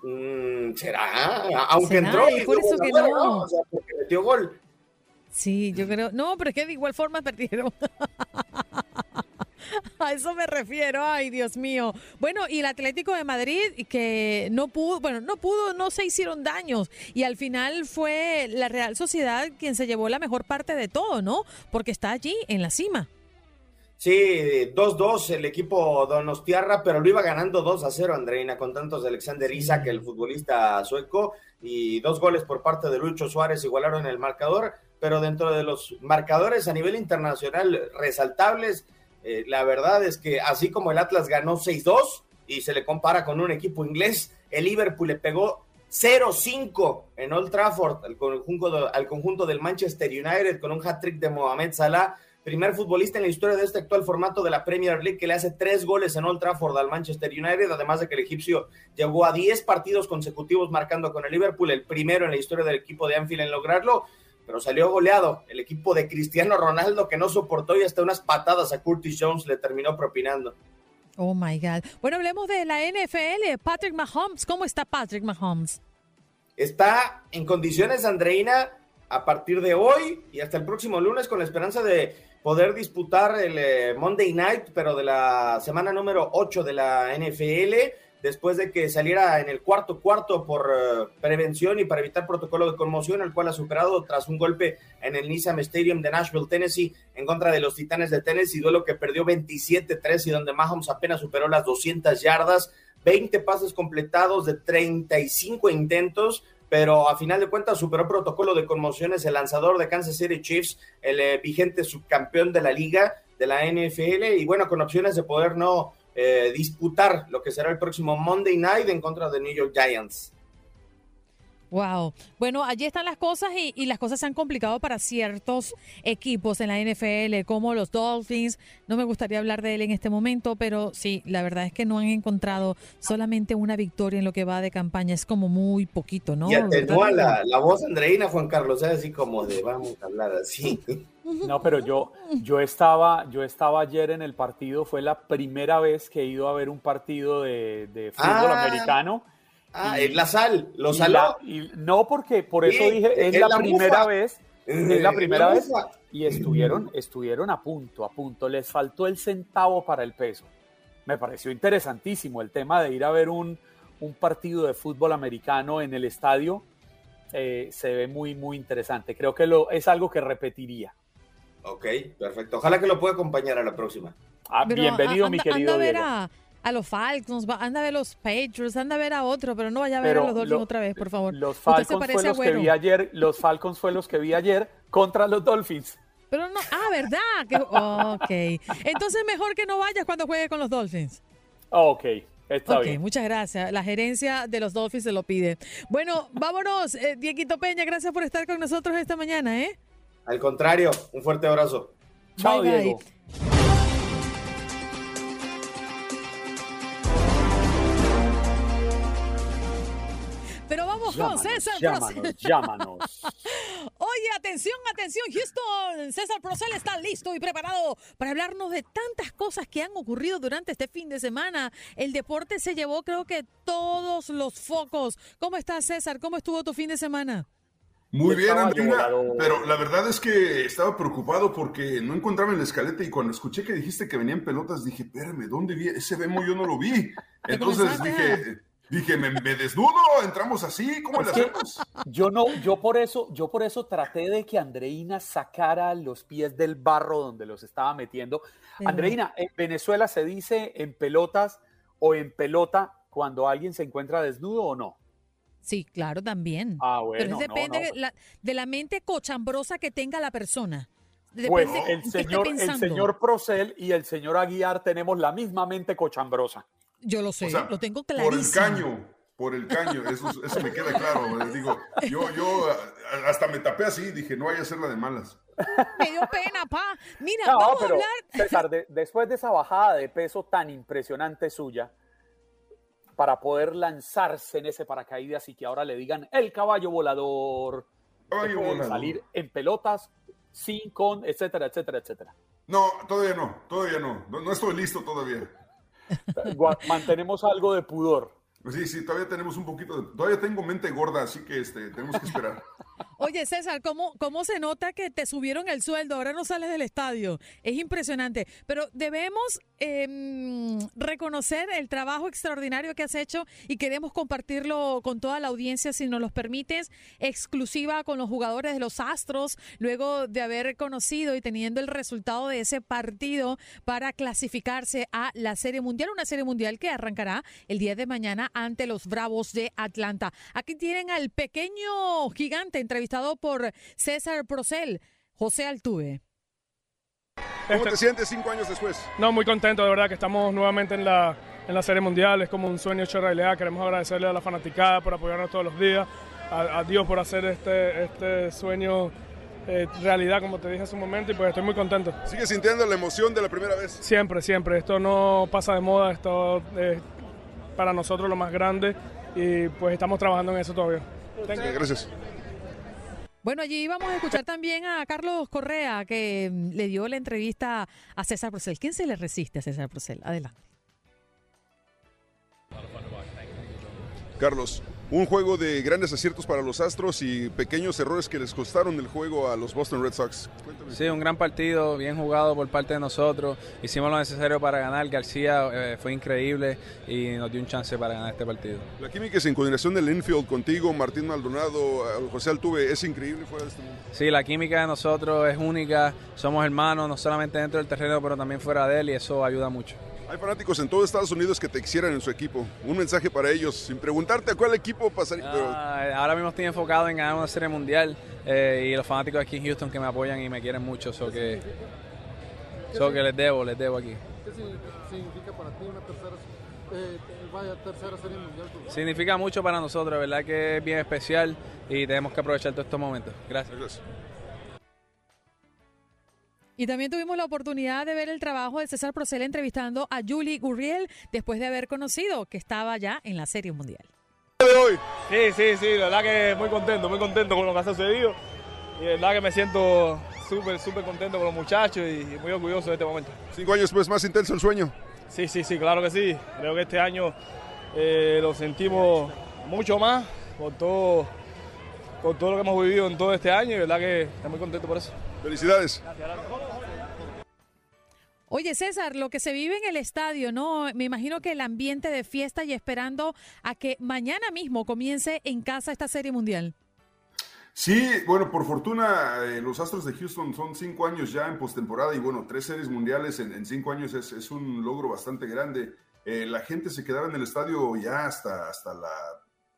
Mm, será, aunque entró y por eso que no. O sea, porque metió gol. Sí, yo creo. No, pero es que de igual forma perdieron. [laughs] A eso me refiero, ay Dios mío. Bueno, y el Atlético de Madrid que no pudo, bueno, no pudo, no se hicieron daños y al final fue la Real Sociedad quien se llevó la mejor parte de todo, ¿no? Porque está allí en la cima. Sí, 2-2 el equipo Donostiarra, pero lo iba ganando 2-0 Andreina con tantos de Alexander Isak, el futbolista sueco, y dos goles por parte de Lucho Suárez igualaron el marcador, pero dentro de los marcadores a nivel internacional resaltables, eh, la verdad es que así como el Atlas ganó 6-2 y se le compara con un equipo inglés, el Liverpool le pegó 0-5 en Old Trafford al conjunto, al conjunto del Manchester United con un hat-trick de Mohamed Salah primer futbolista en la historia de este actual formato de la Premier League que le hace tres goles en Old Trafford al Manchester United, además de que el egipcio llegó a 10 partidos consecutivos marcando con el Liverpool, el primero en la historia del equipo de Anfield en lograrlo, pero salió goleado el equipo de Cristiano Ronaldo que no soportó y hasta unas patadas a Curtis Jones le terminó propinando. Oh my God. Bueno, hablemos de la NFL. Patrick Mahomes, ¿cómo está Patrick Mahomes? Está en condiciones, Andreina, a partir de hoy y hasta el próximo lunes con la esperanza de poder disputar el eh, Monday Night, pero de la semana número 8 de la NFL, después de que saliera en el cuarto cuarto por eh, prevención y para evitar protocolo de conmoción, el cual ha superado tras un golpe en el Nissan Stadium de Nashville, Tennessee, en contra de los Titanes de Tennessee, duelo que perdió 27-3 y donde Mahomes apenas superó las 200 yardas, 20 pases completados de 35 intentos, pero a final de cuentas superó protocolo de conmociones el lanzador de Kansas City Chiefs, el eh, vigente subcampeón de la liga de la NFL, y bueno, con opciones de poder no eh, disputar lo que será el próximo Monday Night en contra de New York Giants. Wow. Bueno, allí están las cosas y, y, las cosas se han complicado para ciertos equipos en la NFL, como los Dolphins. No me gustaría hablar de él en este momento, pero sí, la verdad es que no han encontrado solamente una victoria en lo que va de campaña. Es como muy poquito, ¿no? Y atenúa la, la voz Andreina, Juan Carlos, es así como de vamos a hablar así. No, pero yo, yo, estaba, yo estaba ayer en el partido, fue la primera vez que he ido a ver un partido de, de fútbol Ah. americano. Ah, es la sal, lo Y saló. la- y no, porque por eso Sí, dije, es, es la, la primera bufa. vez, Eh, es la primera la vez, y estuvieron, estuvieron a punto, a punto, les faltó el centavo para el peso. Me pareció interesantísimo el tema de ir a ver un, un partido de fútbol americano en el estadio, eh, se ve muy, muy interesante. Creo que lo, es algo que repetiría. Ok, perfecto. Ojalá que lo pueda acompañar a la próxima. Ah, bienvenido, a- mi anda- querido Anda a ver Diego. a, a los Falcons, anda a ver los Patriots, anda a ver a otro, pero no vaya a ver Pero a los Dolphins lo- otra vez, por favor. Los Falcons fue los que vi ayer, los Falcons fue los que vi ayer contra los Dolphins. Pero no, ah, ¿verdad? Que- ok. Entonces mejor que no vayas cuando juegue con los Dolphins. Ok, está ok, bien. muchas gracias. La gerencia de los Dolphins se lo pide. Bueno, vámonos. Eh, Dieguito Peña, gracias por estar con nosotros esta mañana, ¿eh? Al contrario, un fuerte abrazo. Chao, Bye, bye. Diego. Vamos con César llámanos, Procel. llámanos. [laughs] Oye, atención, atención, Houston. César Procel está listo y preparado para hablarnos de tantas cosas que han ocurrido durante este fin de semana. El deporte se llevó, creo que, todos los focos. ¿Cómo estás, César? ¿Cómo estuvo tu fin de semana? Muy bien, Andrina, pero la verdad es que estaba preocupado porque no encontraba en la escaleta y cuando escuché que dijiste que venían pelotas dije, espérame, ¿dónde vi? Ese demo yo no lo vi. [laughs] Entonces dije, dije, ¿me, me desnudo? ¿Entramos así? ¿Cómo le hacemos? yo no, yo por eso, yo por eso traté de que Andreina sacara los pies del barro donde los estaba metiendo. Pero- Andreina, en Venezuela se dice en pelotas o en pelota cuando alguien se encuentra desnudo o no. Sí, claro, también. Ah, Pero bueno, eso no, depende no. De, la, de la mente cochambrosa que tenga la persona. Depende Pues de el señor, el señor Procel y el señor Aguiar tenemos la misma mente cochambrosa. Yo lo sé, O sea, lo tengo Por el clarísimo. caño, por el caño, eso, eso me queda claro. Les Digo, yo, yo hasta me tapé así, dije, no vaya a ser la de malas. Me dio pena, pa. Mira, No, vamos pero a hablar. César, de- después de esa bajada de peso tan impresionante suya, para poder lanzarse en ese paracaídas y que ahora le digan el caballo volador, Caballo volador. salir en pelotas, sin, con, etcétera, etcétera, etcétera. No, todavía no, todavía no. No, no estoy listo todavía. Mantenemos algo de pudor. Sí, sí, todavía tenemos un poquito de... Todavía tengo mente gorda, así que este, tenemos que esperar. [laughs] Oye, César, ¿cómo, ¿cómo se nota que te subieron el sueldo? Ahora no sales del estadio. Es impresionante. Pero debemos em, reconocer el trabajo extraordinario que has hecho y queremos compartirlo con toda la audiencia, si nos lo permites, exclusiva con los jugadores de los Astros, luego de haber conocido y teniendo el resultado de ese partido para clasificarse a la Serie Mundial, una Serie Mundial que arrancará el día de mañana ante los Bravos de Atlanta. Aquí tienen al pequeño gigante entrevistado por César Procel, José Altuve. ¿Cómo te sientes cinco años después? No, muy contento, de verdad, que estamos nuevamente en la, en la Serie Mundial. Es como un sueño hecho realidad. Queremos agradecerle a la fanaticada por apoyarnos todos los días, a, a Dios por hacer este, este sueño eh, realidad, como te dije hace un momento, y pues estoy muy contento. ¿Sigues sintiendo la emoción de la primera vez? Siempre, siempre. Esto no pasa de moda, esto es para nosotros lo más grande y pues estamos trabajando en eso todavía. Thank you. Gracias. Bueno, allí vamos a escuchar también a Carlos Correa, que mm, le dio la entrevista a César Procel. ¿Quién se le resiste a César Procel? Adelante. Carlos, un juego de grandes aciertos para los Astros y pequeños errores que les costaron el juego a los Boston Red Sox. Cuéntame. Sí, un gran partido, bien jugado por parte de nosotros. Hicimos lo necesario para ganar. García eh, fue increíble y nos dio un chance para ganar este partido. La química sin coordinación del infield contigo, Martín Maldonado, eh, José Altuve, es increíble fuera de este mundo. Sí, la química de nosotros es única. Somos hermanos, no solamente dentro del terreno, pero también fuera de él y eso ayuda mucho. Hay fanáticos en todo Estados Unidos que te quisieran en su equipo. Un mensaje para ellos, sin preguntarte a cuál equipo equipo pasaría. pero- Ah, ahora mismo estoy enfocado en ganar una serie mundial eh, y los fanáticos aquí en Houston que me apoyan y me quieren mucho, so que, so que les debo, les debo aquí. ¿Qué significa para ti una tercera, eh, vaya, tercera serie mundial? Significa mucho para nosotros, verdad que es bien especial y tenemos que aprovechar todos estos momentos. Gracias. Y también tuvimos la oportunidad de ver el trabajo de César Procel entrevistando a Julie Gurriel después de haber conocido que estaba ya en la Serie Mundial. Sí, sí, sí, la verdad que muy contento, muy contento con lo que ha sucedido. Y la verdad que me siento súper, súper contento con los muchachos y muy orgulloso de este momento. Cinco años después, más intenso el sueño. Sí, sí, sí, claro que sí. Creo que este año eh, lo sentimos mucho más por todo, por todo lo que hemos vivido en todo este año y la verdad que estoy muy contento por eso. Felicidades. Oye, César, lo que se vive en el estadio, ¿no? Me imagino que el ambiente de fiesta y esperando a que mañana mismo comience en casa esta Serie Mundial. Sí, bueno, por fortuna eh, los Astros de Houston son cinco años ya en postemporada y bueno, tres series mundiales en, cinco años es, es un logro bastante grande. Eh, la gente se quedaba en el estadio ya hasta, hasta, la,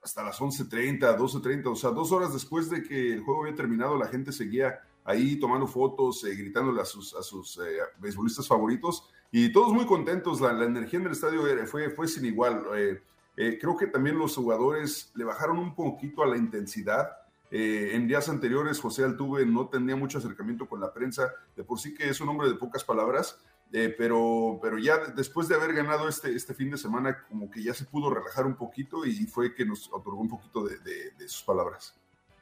hasta las 11.30, 12.30, o sea, dos horas después de que el juego había terminado, la gente seguía ahí tomando fotos, eh, gritándole a sus, a sus eh, beisbolistas favoritos y todos muy contentos. La, la energía en el estadio fue, fue sin igual. Eh, eh, creo que también los jugadores le bajaron un poquito a la intensidad. Eh, en días anteriores, José Altuve no tenía mucho acercamiento con la prensa, de por sí que es un hombre de pocas palabras, eh, pero, pero ya de- después de haber ganado este, este fin de semana, como que ya se pudo relajar un poquito y fue que nos otorgó un poquito de, de- de sus palabras.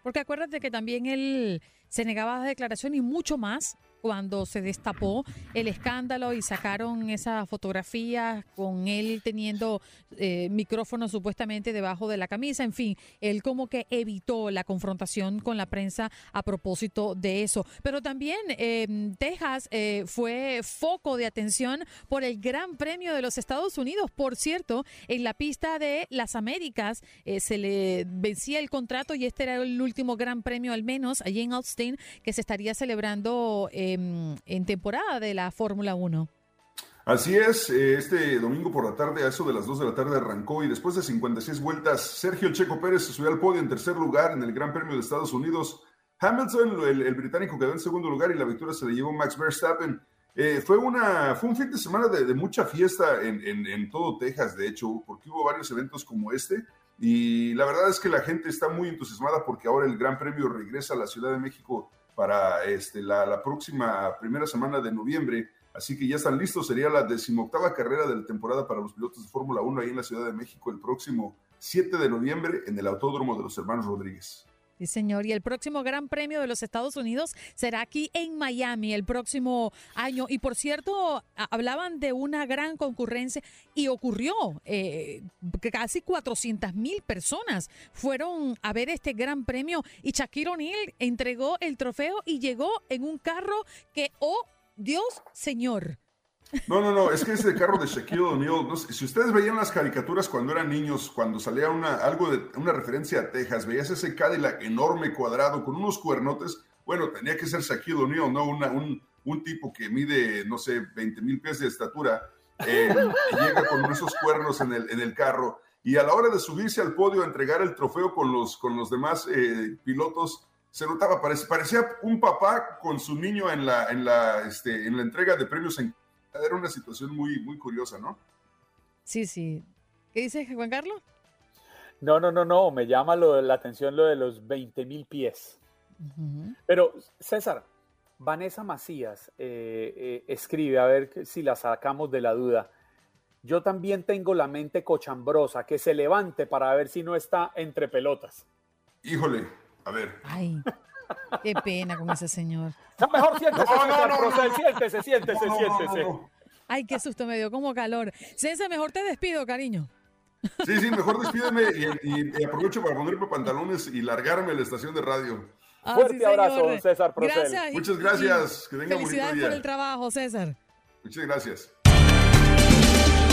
Porque acuérdate que también él se negaba a la declaración y mucho más cuando se destapó el escándalo y sacaron esas fotografías con él teniendo eh, micrófono supuestamente debajo de la camisa. En fin, él como que evitó la confrontación con la prensa a propósito de eso. Pero también eh, Texas eh, fue foco de atención por el Gran Premio de los Estados Unidos. Por cierto, en la pista de las Américas eh, se le vencía el contrato y este era el último Gran Premio al menos allí en Austin que se estaría celebrando em, en temporada de la Fórmula 1. Así es, eh, este domingo por la tarde, a eso de las 2 de la tarde arrancó y después de 56 vueltas, Sergio Checo Pérez se subió al podio en tercer lugar en el Gran Premio de Estados Unidos. Hamilton, el, el británico, quedó en segundo lugar y la victoria se la llevó Max Verstappen. Eh, fue, una, fue un fin de semana de, de mucha fiesta en, en- en todo Texas, de hecho, porque hubo varios eventos como este. Y la verdad es que la gente está muy entusiasmada porque ahora el Gran Premio regresa a la Ciudad de México para este, la, la próxima primera semana de noviembre. Así que ya están listos. Sería la decimoctava carrera de la temporada para los pilotos de Fórmula 1 ahí en la Ciudad de México el próximo 7 de noviembre en el Autódromo de los Hermanos Rodríguez. Sí, señor. Y el próximo Gran Premio de los Estados Unidos será aquí en Miami el próximo año. Y por cierto, hablaban de una gran concurrencia y ocurrió. eh, casi 400 mil personas fueron a ver este Gran Premio y Shaquille O'Neal entregó el trofeo y llegó en un carro que, oh Dios, señor. No, no, no, es que ese carro de Shaquille O'Neal, no sé, si ustedes veían las caricaturas cuando eran niños, cuando salía una, algo de una referencia a Texas, veías ese Cadillac enorme cuadrado con unos cuernotes, bueno, tenía que ser Shaquille O'Neal, ¿no? Una- un, un tipo que mide, no sé, 20 mil pies de estatura, eh, llega con esos cuernos en el, en el carro, y a la hora de subirse al podio a entregar el trofeo con los, con los demás eh, pilotos, se notaba, parecía un papá con su niño en la, en la, este, en la entrega de premios en era una situación muy, muy curiosa, ¿no? Sí, sí. ¿Qué dice Juan Carlos? No, no, no, no, me llama lo, la atención lo de los 20 mil pies. Pero, César, Vanessa Macías eh, eh, escribe, a ver si la sacamos de la duda. Yo también tengo la mente cochambrosa, que se levante para ver si no está entre pelotas. Híjole, a ver. Ay, qué pena con ese señor. No, mejor siéntese, No, no, no, no. siéntese, siéntese, No, no, no, siéntese. no. Ay, qué susto me dio, como calor. César, mejor te despido, cariño. Sí, sí, mejor despídeme y, y- y aprovecho para ponerme pantalones y largarme a la estación de radio. Ah, Fuerte sí, abrazo, César Procel. Gracias. Muchas gracias, que tenga bonito Felicidades día. por el trabajo, César. Muchas gracias.